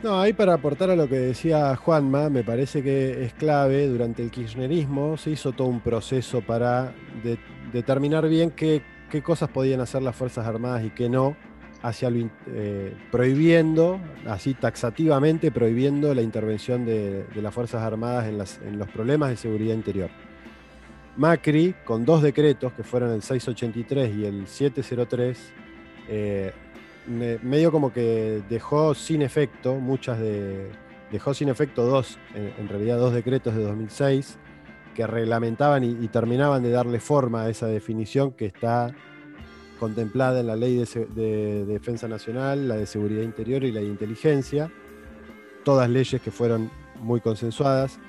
No, ahí para aportar a lo que decía Juanma, me parece que es clave, durante el kirchnerismo se hizo todo un proceso para de, determinar bien qué, qué cosas podían hacer las Fuerzas Armadas y qué no, hacia lo, eh, prohibiendo, así taxativamente prohibiendo la intervención de, las Fuerzas Armadas en, los problemas de seguridad interior. Macri, con dos decretos, que fueron el 683 y el 703, eh, me, medio como que dejó sin efecto muchas de... dejó sin efecto dos, en, realidad dos decretos de 2006, que reglamentaban y terminaban de darle forma a esa definición que está contemplada en la Ley de, de, Defensa Nacional, la de Seguridad Interior y la de Inteligencia, todas leyes que fueron muy consensuadas.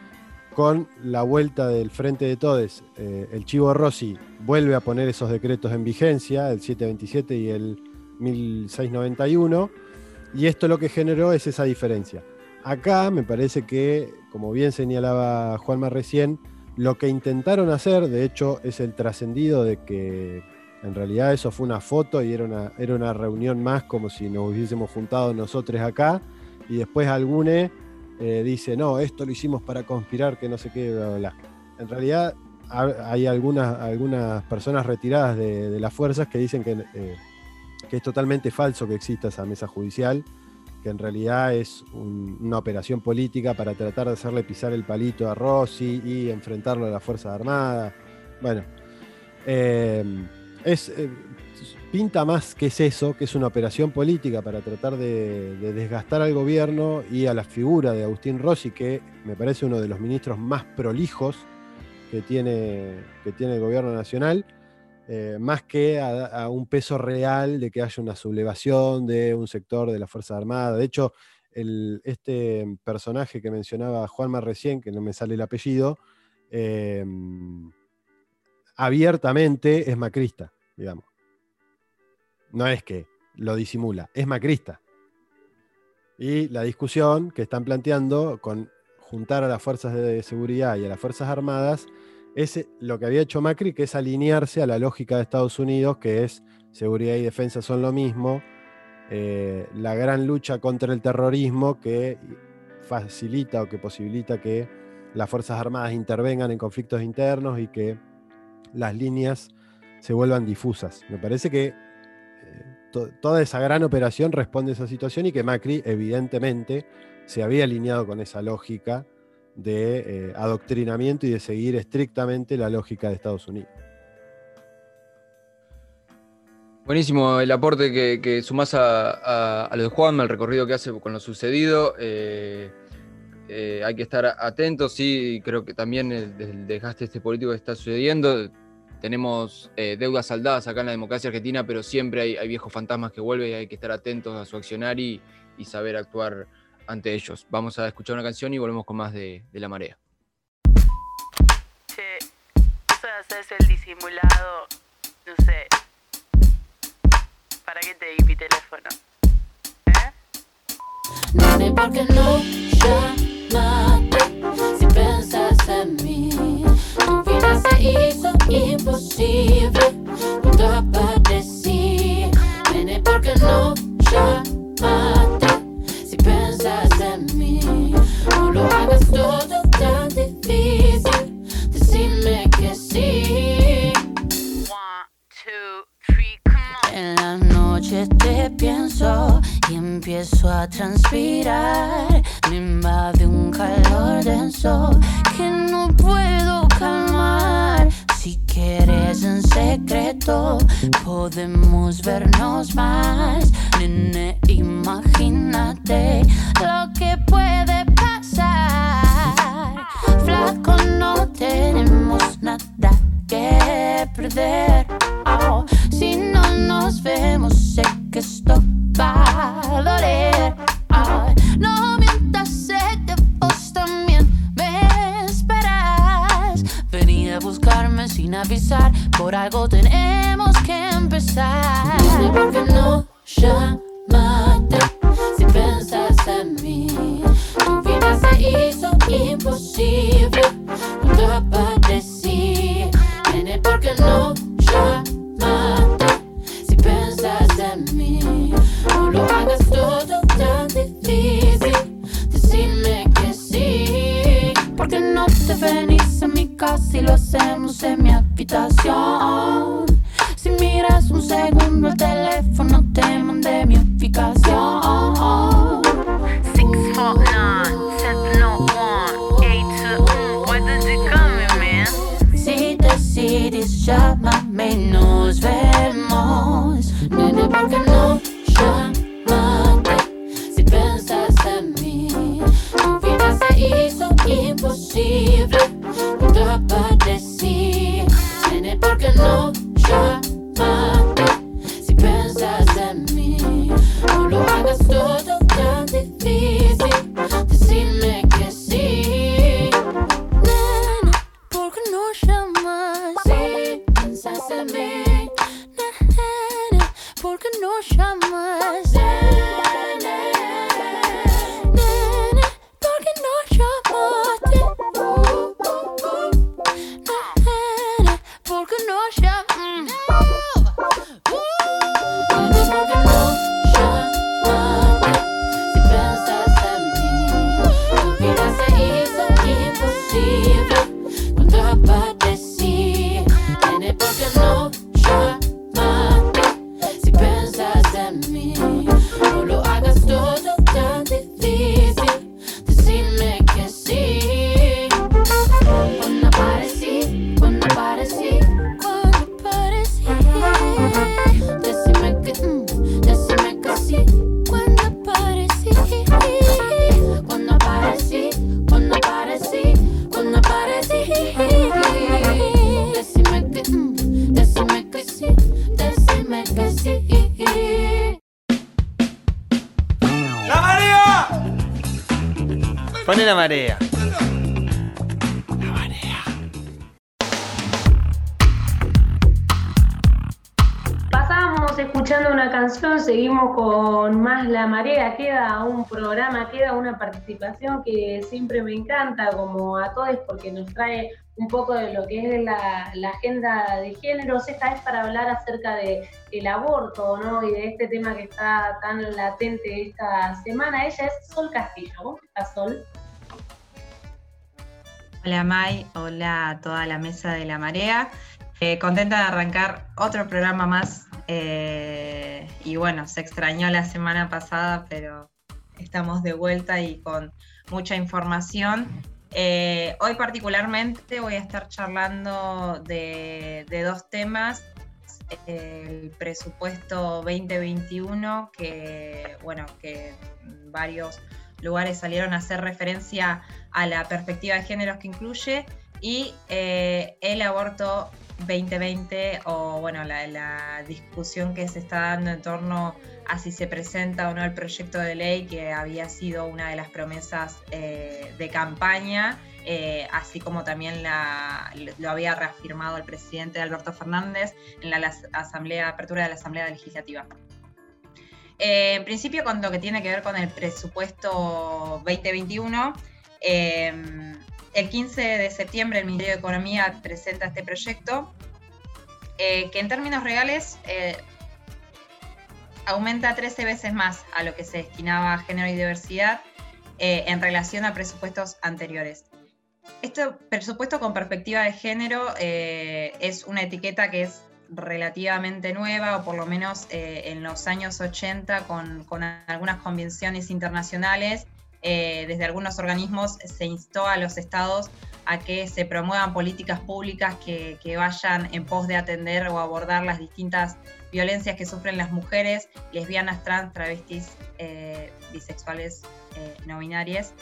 Con la vuelta del Frente de Todes, eh, el Chivo Rossi vuelve a poner esos decretos en vigencia, el 727 y el 1691, y esto lo que generó es esa diferencia. Acá me parece que, como bien señalaba Juanma recién, lo que intentaron hacer, de hecho, es el trascendido de que en realidad eso fue una foto y era una, era una reunión más como si nos hubiésemos juntado nosotros acá y después algune eh, dice, no, esto lo hicimos para conspirar, que no sé qué, bla, bla, bla. En realidad hay algunas, algunas personas retiradas de, las fuerzas que dicen que, eh, que, es totalmente falso que exista esa mesa judicial, que en realidad es un, una operación política para tratar de hacerle pisar el palito a Rossi y enfrentarlo a las Fuerzas Armadas. Bueno, eh, es, eh, pinta más que es eso, que es una operación política para tratar de, de, desgastar al gobierno y a la figura de Agustín Rossi, que me parece uno de los ministros más prolijos que tiene, que tiene el gobierno nacional, eh, más que a, un peso real de que haya una sublevación de un sector de la Fuerza Armada. De hecho, este personaje que mencionaba Juanma recién, que no me sale el apellido, eh, abiertamente es macrista digamos. No es que lo disimula, es macrista. Y la discusión que están planteando con juntar a las fuerzas de seguridad y a las fuerzas armadas es lo que había hecho Macri, que es alinearse a la lógica de Estados Unidos, que es seguridad y defensa son lo mismo, eh, la gran lucha contra el terrorismo que facilita o que posibilita que las Fuerzas Armadas intervengan en conflictos internos y que las líneas se vuelvan difusas. Me parece que eh, toda esa gran operación responde a esa situación y que Macri evidentemente se había alineado con esa lógica de eh, adoctrinamiento y de seguir estrictamente la lógica de Estados Unidos. Buenísimo el aporte que, que sumás a, lo de Juan, al recorrido que hace con lo sucedido. Eh, hay que estar atentos, sí, creo que también el, desgaste este político que está sucediendo. Tenemos deudas saldadas acá en la democracia argentina, pero siempre hay, viejos fantasmas que vuelven y hay que estar atentos a su accionar y, y saber actuar ante ellos. Vamos a escuchar una canción y volvemos con más de, La Marea. Che, eso de hacerse el disimulado, no sé. ¿Para qué te di mi teléfono? ¿Eh? Nene, ¿por qué no llamaste si pensas en mí? Tu vida se hizo imposible cuando aparecí. Nene, ¿por qué no llamaste? piensas en mí. No lo hagas todo tan difícil. Decirme que sí. One, two, three, come En la noche te pienso y empiezo a transpirar. Me invade un calor denso que no puedo Si quieres en secreto, podemos vernos más. Nene, imagínate lo que puede pasar. Flaco, no tenemos nada que perder. Oh, si no nos vemos, sé que esto va a doler. Oh, no mientas, buscarme sin avisar, por algo tenemos que empezar. ¿Por qué no llamaste si pensas en mí? Tu vida se hizo imposible cuando aparecí. Nene, ¿por qué no sí. ¿Por qué no te venís a mi casa y lo hacemos en mi habitación? Si miras un segundo el teléfono, te mandé mi ubicación. 649-701-821. Si decides, llámame nos vemos. Nene, ¿por qué no llamaste? Vida se hizo imposible cuando aparecí. Nene, ¿por qué no llamaste? Si piensas en mí, no lo hagas participación que siempre me encanta, como a todos, porque nos trae un poco de lo que es la, agenda de géneros, esta vez para hablar acerca de aborto, ¿no? Y de este tema que está tan latente esta semana. Ella es Sol Castillo. ¿Cómo estás, Sol? Hola May, hola a toda la mesa de la marea. Eh, contenta de arrancar otro programa más. Eh, y bueno, se extrañó la semana pasada, pero estamos de vuelta y con mucha información. Eh, hoy particularmente voy a estar charlando de, dos temas. El presupuesto 2021, que bueno, que varios lugares salieron a hacer referencia a la perspectiva de géneros que incluye, y eh, el aborto 2020 o bueno, la, discusión que se está dando en torno a si se presenta o no el proyecto de ley que había sido una de las promesas eh, de campaña, eh, así como también lo había reafirmado el presidente Alberto Fernández en la, asamblea, apertura de la Asamblea Legislativa. Eh, en principio, con lo que tiene que ver con el presupuesto 2021, el 15 de septiembre el Ministerio de Economía presenta este proyecto, que en términos reales aumenta 13 veces más a lo que se destinaba a género y diversidad eh, en relación a presupuestos anteriores. Este presupuesto con perspectiva de género es una etiqueta que es relativamente nueva, o por lo menos en los años 80, con, con algunas convenciones internacionales eh, desde algunos organismos se instó a los estados a que se promuevan políticas públicas que, vayan en pos de atender o abordar las distintas violencias que sufren las mujeres, lesbianas, trans, travestis, eh, bisexuales, eh, no binarias,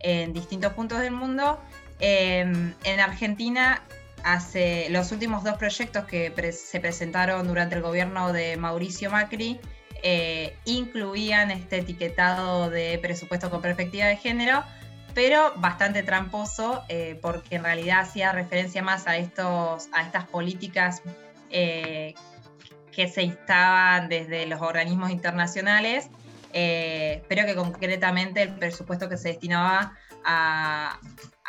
en distintos puntos del mundo. en Argentina, hace los últimos dos proyectos que se presentaron durante el gobierno de Mauricio Macri, eh, incluían este etiquetado de presupuesto con perspectiva de género, pero bastante tramposo porque en realidad hacía referencia más a, estos, a estas políticas que se instaban desde los organismos internacionales, pero que concretamente el presupuesto que se destinaba a,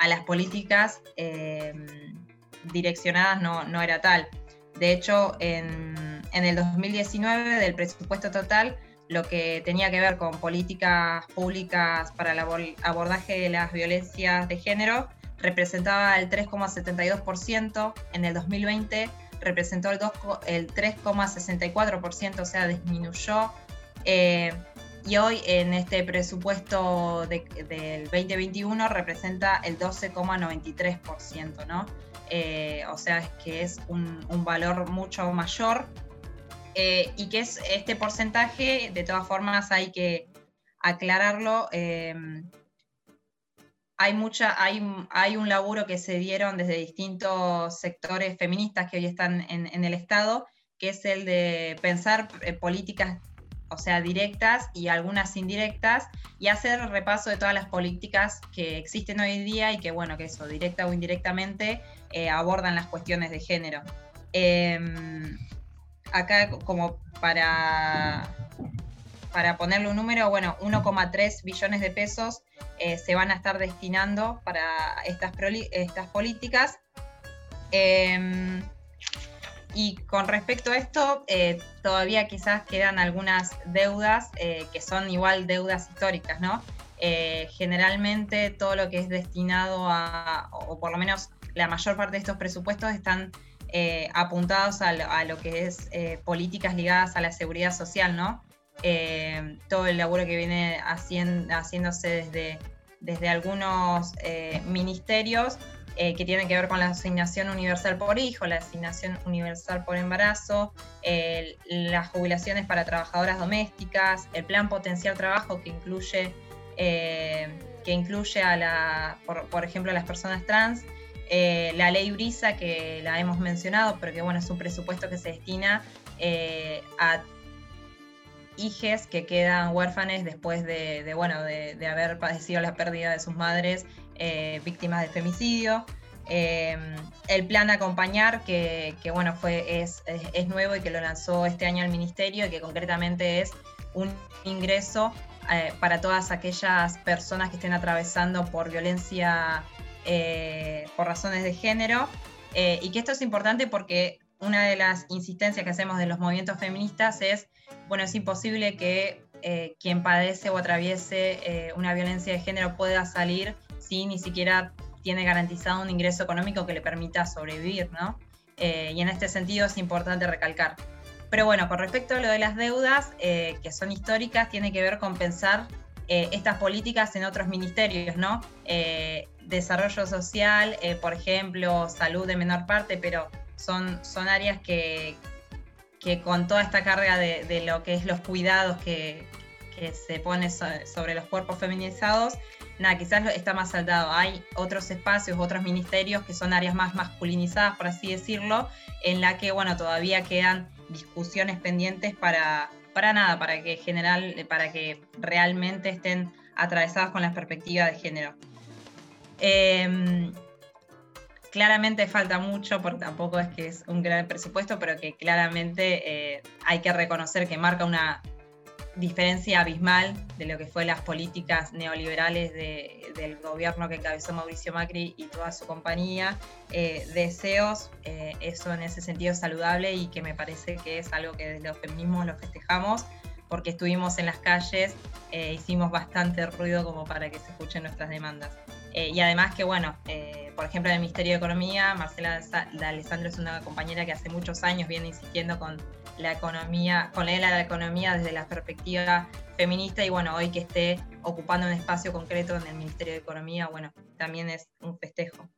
las políticas direccionadas no, no era tal. De hecho, en en el 2019 del presupuesto total lo que tenía que ver con políticas públicas para el abordaje de las violencias de género representaba el 3,72%, en el 2020 representó el, el 3,64%, o sea, disminuyó. Eh, y hoy en este presupuesto del 2021 representa el 12,93%, ¿no? Eh, o sea, es que es un, valor mucho mayor eh, y que es este porcentaje, de todas formas hay que aclararlo. Eh, hay, mucha, hay, un laburo que se dieron desde distintos sectores feministas que hoy están en, el Estado, que es el de pensar eh, políticas, o sea, directas y algunas indirectas, y hacer repaso de todas las políticas que existen hoy en día y que, bueno, que eso, directa o indirectamente, abordan las cuestiones de género. Acá como para, para ponerle un número, bueno, 1,3 billones de pesos eh, se van a estar destinando para estas, políticas. Em, y con respecto a esto, eh, todavía quizás quedan algunas deudas eh, que son igual deudas históricas, ¿no? generalmente todo lo que es destinado a, o por lo menos la mayor parte de estos presupuestos están apuntados a lo, que es políticas ligadas a la seguridad social, ¿no? Eh, todo el laburo que viene haciéndose desde, desde algunos ministerios que tienen que ver con la asignación universal por hijo, la asignación universal por embarazo, las jubilaciones para trabajadoras domésticas, el plan potencial trabajo que incluye, que incluye a la, por ejemplo, a las personas trans, eh, la ley Brisa, que la hemos mencionado, pero que bueno, es un presupuesto que se destina eh, a hijes que quedan huérfanes después de, bueno, de, haber padecido la pérdida de sus madres eh, víctimas de femicidio. el plan Acompañar, que, bueno, fue, es, es, nuevo y que lo lanzó este año el Ministerio y que concretamente es un ingreso para todas aquellas personas que estén atravesando por violencia eh, por razones de género, eh, y que esto es importante porque una de las insistencias que hacemos de los movimientos feministas es, bueno, es imposible que eh, quien padece o atraviese una violencia de género pueda salir si ni siquiera tiene garantizado un ingreso económico que le permita sobrevivir, ¿no? y en este sentido es importante recalcar. Pero bueno, con respecto a lo de las deudas, que son históricas, tiene que ver con pensar estas políticas en otros ministerios, ¿no? desarrollo social, eh, por ejemplo, salud de menor parte, pero son, son áreas que, que con toda esta carga de, lo que es los cuidados que, se pone sobre los cuerpos feminizados, nada, quizás está más saltado. Hay otros espacios, otros ministerios que son áreas más masculinizadas, por así decirlo, en la que, bueno, todavía quedan discusiones pendientes para, para nada, para que general, para que realmente estén atravesadas con la perspectiva de género. Em, claramente falta mucho, porque tampoco es que es un gran presupuesto, pero que claramente eh, hay que reconocer que marca una diferencia abismal de lo que fue las políticas neoliberales del gobierno que encabezó Mauricio Macri y toda su compañía. Eh, deseos, eh, eso en ese sentido es saludable y que me parece que es algo que desde los feminismos lo festejamos porque estuvimos en las calles, hicimos bastante ruido como para que se escuchen nuestras demandas. Eh, y además que, bueno, eh, por ejemplo, en el Ministerio de Economía, Marcela de Alessandro es una compañera que hace muchos años viene insistiendo con la economía, con la economía desde la perspectiva feminista y bueno, hoy que esté ocupando un espacio concreto en el Ministerio de Economía, bueno, también es un festejo.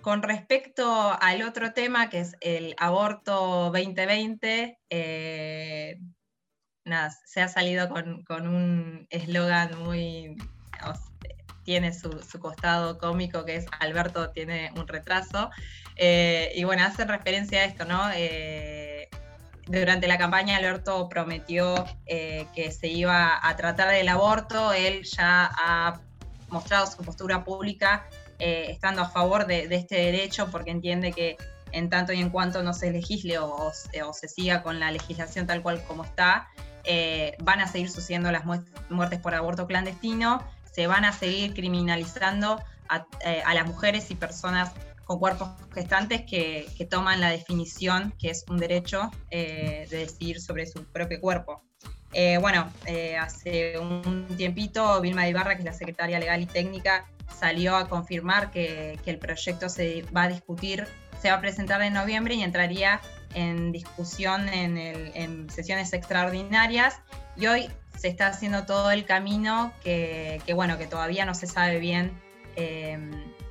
Con respecto al otro tema, que es el aborto 2020, eh, nada, se ha salido con, con un eslogan muy tiene su, costado cómico, que es Alberto tiene un retraso. Eh, y bueno, hace referencia a esto, ¿no? Eh, durante la campaña Alberto prometió eh, que se iba a tratar del aborto, él ya ha mostrado su postura pública estando a favor de, este derecho porque entiende que en tanto y en cuanto no se legisle o, se siga con la legislación tal cual como está, van a seguir sucediendo las muertes por aborto clandestino se van a seguir criminalizando eh, a, las mujeres y personas con cuerpos gestantes que, toman la definición que es un derecho eh, de decidir sobre su propio cuerpo. Eh, bueno, hace un tiempito Vilma Ibarra, que es la secretaria legal y técnica, salió a confirmar que, el proyecto se va a discutir, se va a presentar en noviembre y entraría en discusión en, en sesiones extraordinarias. Y hoy se está haciendo todo el camino que, bueno, que todavía no se sabe bien, eh,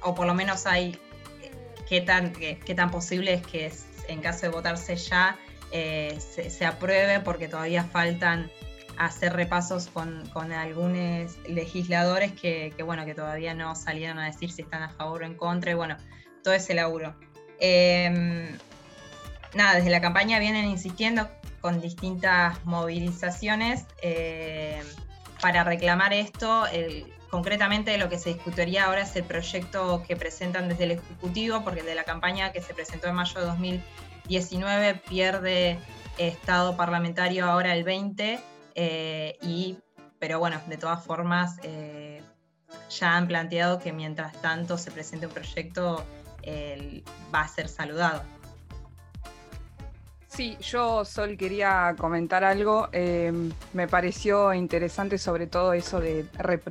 o por lo menos hay eh, qué tan, qué, tan posible es que en caso de votarse ya eh, se, apruebe, porque todavía faltan hacer repasos con, algunos legisladores que, bueno, que todavía no salieron a decir si están a favor o en contra, y bueno, todo ese laburo. nada, desde la campaña vienen insistiendo con distintas movilizaciones eh, para reclamar esto. concretamente lo que se discutiría ahora es el proyecto que presentan desde el Ejecutivo, porque de la campaña que se presentó en mayo de 2019 pierde estado parlamentario ahora el 20, eh, y, pero bueno, de todas formas eh, ya han planteado que mientras tanto se presente un proyecto va a ser saludado. Sí, yo Sol quería comentar algo. Em, me pareció interesante sobre todo eso de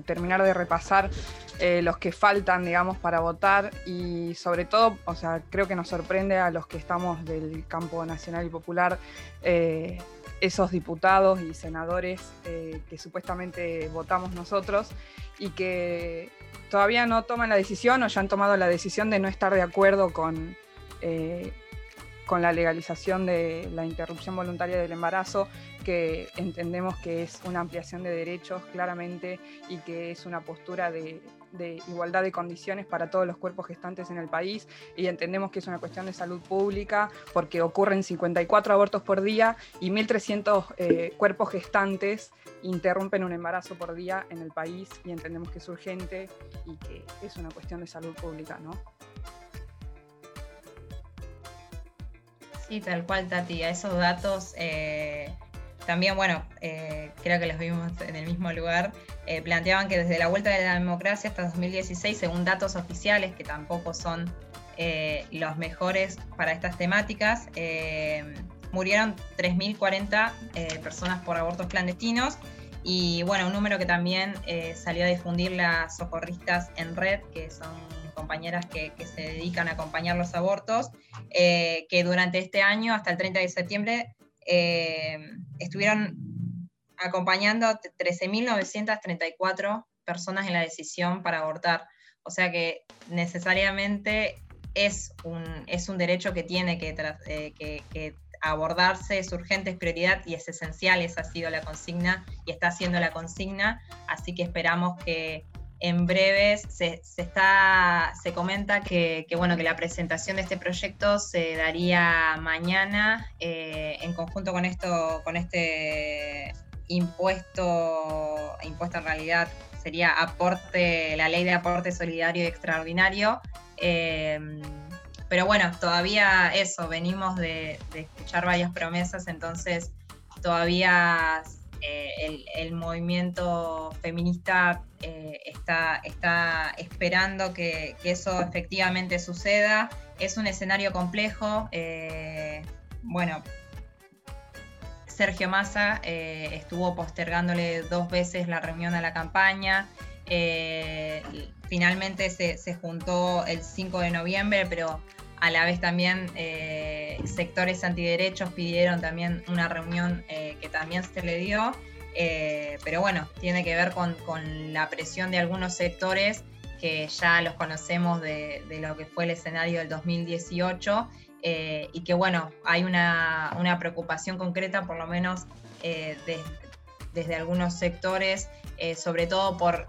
terminar de repasar eh, los que faltan, digamos, para votar y sobre todo, o sea, creo que nos sorprende a los que estamos del campo nacional y popular eh, esos diputados y senadores eh, que supuestamente votamos nosotros y que todavía no toman la decisión o ya han tomado la decisión de no estar de acuerdo con con la legalización de la interrupción voluntaria del embarazo, que entendemos que es una ampliación de derechos claramente y que es una postura de, igualdad de condiciones para todos los cuerpos gestantes en el país y entendemos que es una cuestión de salud pública porque ocurren 54 abortos por día y 1.300 eh, cuerpos gestantes interrumpen un embarazo por día en el país y entendemos que es urgente y que es una cuestión de salud pública, ¿no? Sí, tal cual, Tati. A esos datos, eh, también, bueno, eh, creo que los vimos en el mismo lugar, eh, planteaban que desde la vuelta de la democracia hasta 2016, según datos oficiales, que tampoco son eh, los mejores para estas temáticas, murieron 3.040 personas por abortos clandestinos. Y bueno, un número que también salió a difundir las socorristas en red, que son compañeras que, que se dedican a acompañar los abortos, que durante este año, hasta el 30 de septiembre, eh, estuvieron acompañando a 13.934 personas en la decisión para abortar. O sea que necesariamente es un, es un derecho que tiene que, eh, que, abordarse, es urgente, es prioridad y es esencial. Esa ha sido la consigna y está siendo la consigna. Así que esperamos que en breves se, está, se comenta que, bueno, que la presentación de este proyecto se daría mañana eh, en conjunto con esto, con este impuesto, impuesto en realidad sería aporte, la ley de aporte solidario y extraordinario. Em, pero bueno, todavía eso, venimos de, de escuchar varias promesas, entonces todavía eh, el, movimiento feminista eh, está, está esperando que, eso efectivamente suceda. Es un escenario complejo. Eh, bueno, Sergio Massa estuvo postergándole dos veces la reunión a la campaña. finalmente se, se juntó el 5 de noviembre, pero a la vez también eh, sectores antiderechos pidieron también una reunión eh, que también se le dio, eh, pero bueno, tiene que ver con, la presión de algunos sectores que ya los conocemos de, lo que fue el escenario del 2018 y que bueno, hay una, preocupación concreta por lo menos desde algunos sectores, sobre todo por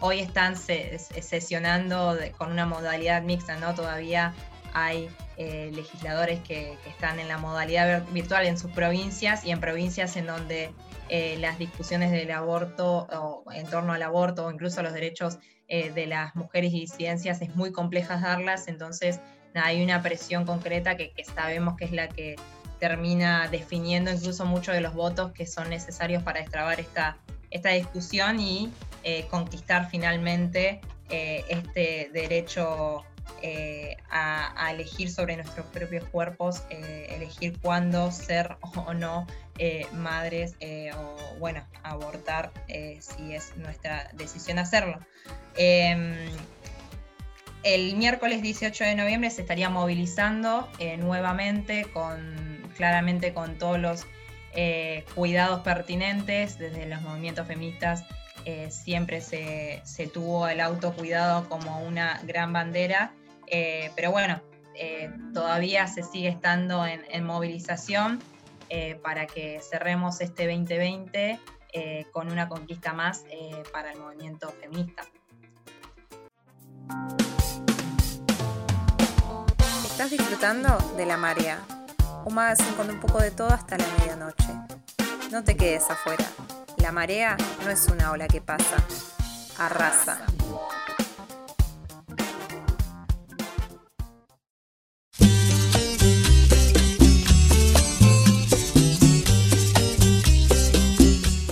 hoy están sesionando con una modalidad mixta, ¿no? Todavía hay eh, legisladores que, están en la modalidad virtual en sus provincias y en provincias en donde eh, las discusiones del aborto o en torno al aborto o incluso los derechos eh, de las mujeres y disidencias es muy compleja darlas, entonces hay una presión concreta que, sabemos que es la que termina definiendo incluso muchos de los votos que son necesarios para extrabar esta, esta discusión y eh, conquistar finalmente eh, este derecho eh, a, elegir sobre nuestros propios cuerpos, elegir cuándo ser *laughs* o no madres o, bueno, abortar si es nuestra decisión hacerlo. Em, el miércoles 18 de noviembre se estaría movilizando nuevamente con claramente con todos los cuidados pertinentes desde los movimientos feministas eh, siempre se, tuvo el autocuidado como una gran bandera, eh, pero bueno, eh, todavía se sigue estando en, movilización para que cerremos este 2020 con una conquista más para el movimiento feminista. Estás disfrutando de La Marea, un magazine con un poco de todo hasta la medianoche. No te quedes afuera. La marea no es una ola que pasa, arrasa.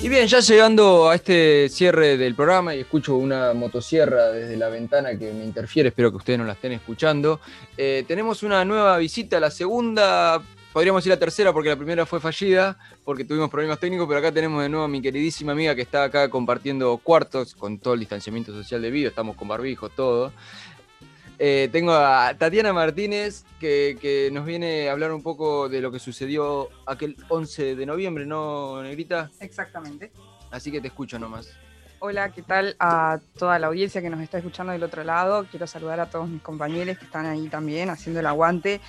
Y bien, ya llegando a este cierre del programa y escucho una motosierra desde la ventana que me interfiere, espero que ustedes no la estén escuchando. Eh, tenemos una nueva visita, la segunda podríamos ir a tercera porque la primera fue fallida, porque tuvimos problemas técnicos, pero acá tenemos de nuevo a mi queridísima amiga que está acá compartiendo cuartos con todo el distanciamiento social debido, estamos con barbijo, todo. Eh, tengo a Tatiana Martínez que, nos viene a hablar un poco de lo que sucedió aquel 11 de noviembre, ¿no, Negrita? Exactamente. Así que te escucho nomás. Hola, ¿qué tal a toda la audiencia que nos está escuchando del otro lado? Quiero saludar a todos mis compañeros que están ahí también haciendo el aguante.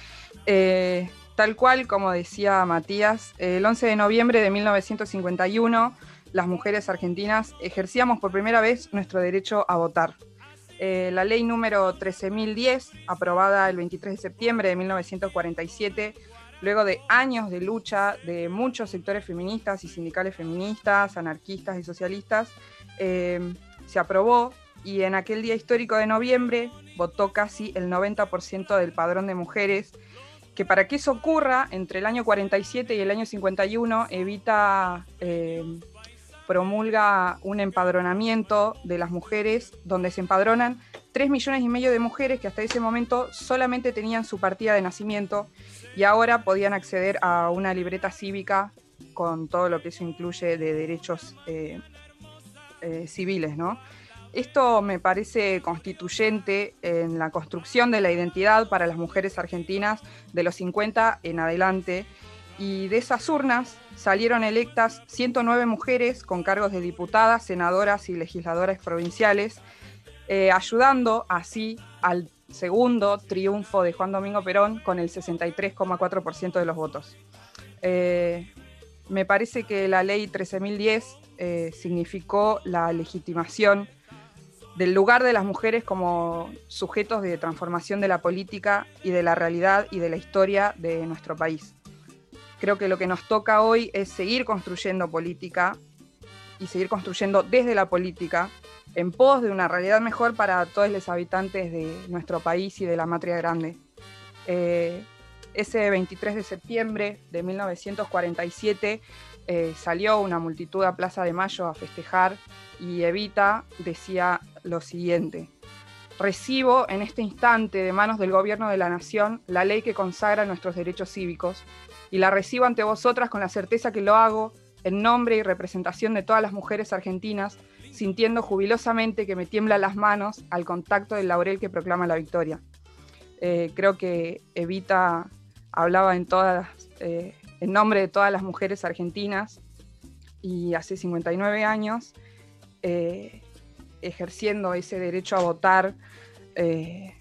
Eh, Tal cual, como decía Matías, el 11 de noviembre de 1951, las mujeres argentinas ejercíamos por primera vez nuestro derecho a votar. Eh, la ley número 13.010, aprobada el 23 de septiembre de 1947, luego de años de lucha de muchos sectores feministas y sindicales feministas, anarquistas y socialistas, eh, se aprobó y en aquel día histórico de noviembre votó casi el 90% del padrón de mujeres que para que eso ocurra, entre el año 47 y el año 51, Evita eh, promulga un empadronamiento de las mujeres, donde se empadronan 3 millones y medio de mujeres que hasta ese momento solamente tenían su partida de nacimiento y ahora podían acceder a una libreta cívica con todo lo que eso incluye de derechos eh, eh, civiles, ¿no? Esto me parece constituyente en la construcción de la identidad para las mujeres argentinas de los 50 en adelante y de esas urnas salieron electas 109 mujeres con cargos de diputadas, senadoras y legisladoras provinciales, eh, ayudando así al segundo triunfo de Juan Domingo Perón con el 63,4% de los votos. Eh, me parece que la ley 13.010 eh, significó la legitimación del lugar de las mujeres como sujetos de transformación de la política y de la realidad y de la historia de nuestro país. Creo que lo que nos toca hoy es seguir construyendo política y seguir construyendo desde la política en pos de una realidad mejor para todos los habitantes de nuestro país y de la matria grande. Eh, ese 23 de septiembre de 1947 eh, salió una multitud a Plaza de Mayo a festejar y Evita decía lo siguiente. Recibo en este instante de manos del Gobierno de la Nación la ley que consagra nuestros derechos cívicos y la recibo ante vosotras con la certeza que lo hago en nombre y representación de todas las mujeres argentinas, sintiendo jubilosamente que me tiemblan las manos al contacto del laurel que proclama la victoria. Eh, creo que Evita hablaba en todas eh, en nombre de todas las mujeres argentinas y hace 59 años eh, ejerciendo ese derecho a votar, eh,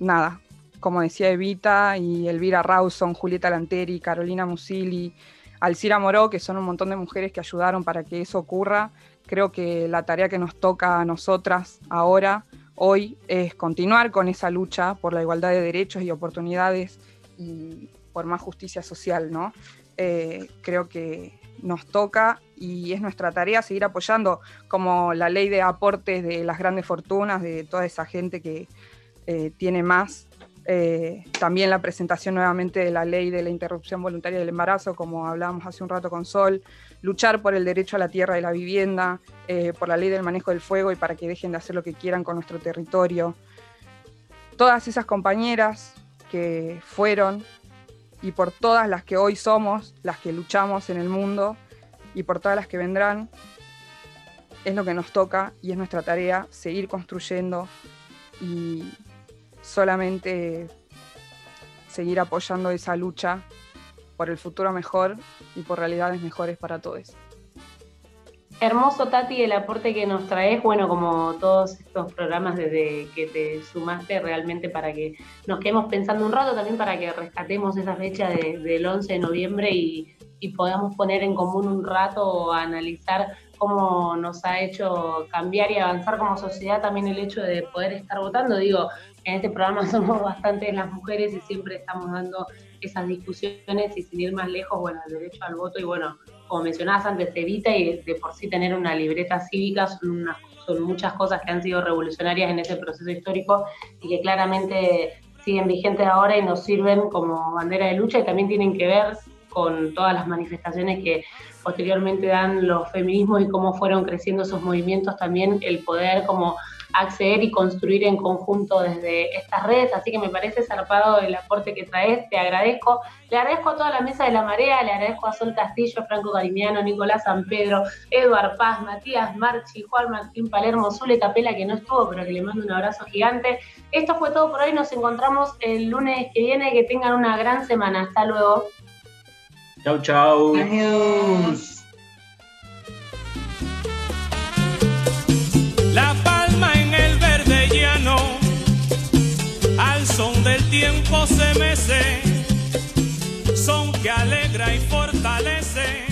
nada, como decía Evita y Elvira Rawson, Julieta Lanteri, Carolina Musili, Alcira Moró, que son un montón de mujeres que ayudaron para que eso ocurra. Creo que la tarea que nos toca a nosotras ahora, hoy, es continuar con esa lucha por la igualdad de derechos y oportunidades por más justicia social, ¿no? Eh, creo que nos toca y es nuestra tarea seguir apoyando como la ley de aportes de las grandes fortunas, de toda esa gente que eh, tiene más. Eh, también la presentación nuevamente de la ley de la interrupción voluntaria del embarazo, como hablábamos hace un rato con Sol, luchar por el derecho a la tierra y la vivienda, por la ley del manejo del fuego y para que dejen de hacer lo que quieran con nuestro territorio. Todas esas compañeras que fueron y por todas las que hoy somos, las que luchamos en el mundo y por todas las que vendrán, es lo que nos toca y es nuestra tarea seguir construyendo y solamente seguir apoyando esa lucha por el futuro mejor y por realidades mejores para todos. Hermoso, Tati, el aporte que nos traes, bueno, como todos estos programas desde que te sumaste realmente para que nos quedemos pensando un rato, también para que rescatemos esa fecha del 11 de noviembre y, podamos poner en común un rato a analizar cómo nos ha hecho cambiar y avanzar como sociedad también el hecho de poder estar votando. Digo, en este programa *laughs* somos bastantes las mujeres y siempre estamos dando esas discusiones y sin ir más lejos, bueno, el derecho al voto y bueno, como mencionabas antes, Evita y de por sí tener una libreta cívica son, son muchas cosas que han sido revolucionarias en ese proceso histórico y que claramente siguen vigentes ahora y nos sirven como bandera de lucha y también tienen que ver con todas las manifestaciones que posteriormente dan los feminismos y cómo fueron creciendo esos movimientos, también el poder como acceder y construir en conjunto desde estas redes, así que me parece zarpado el aporte que traes, te agradezco. Le agradezco a toda la mesa de la marea, le agradezco a Sol Castillo, Franco Carimiano, Nicolás San Pedro, Eduard Paz, Matías Marchi, Juan Martín Palermo, Zule Capela, que no estuvo, pero que le mando un abrazo gigante. Esto fue todo por hoy, nos encontramos el lunes que viene, que tengan una gran semana, hasta luego. Chau, chau. Adiós. Del tiempo se mece, son que alegra y fortalece.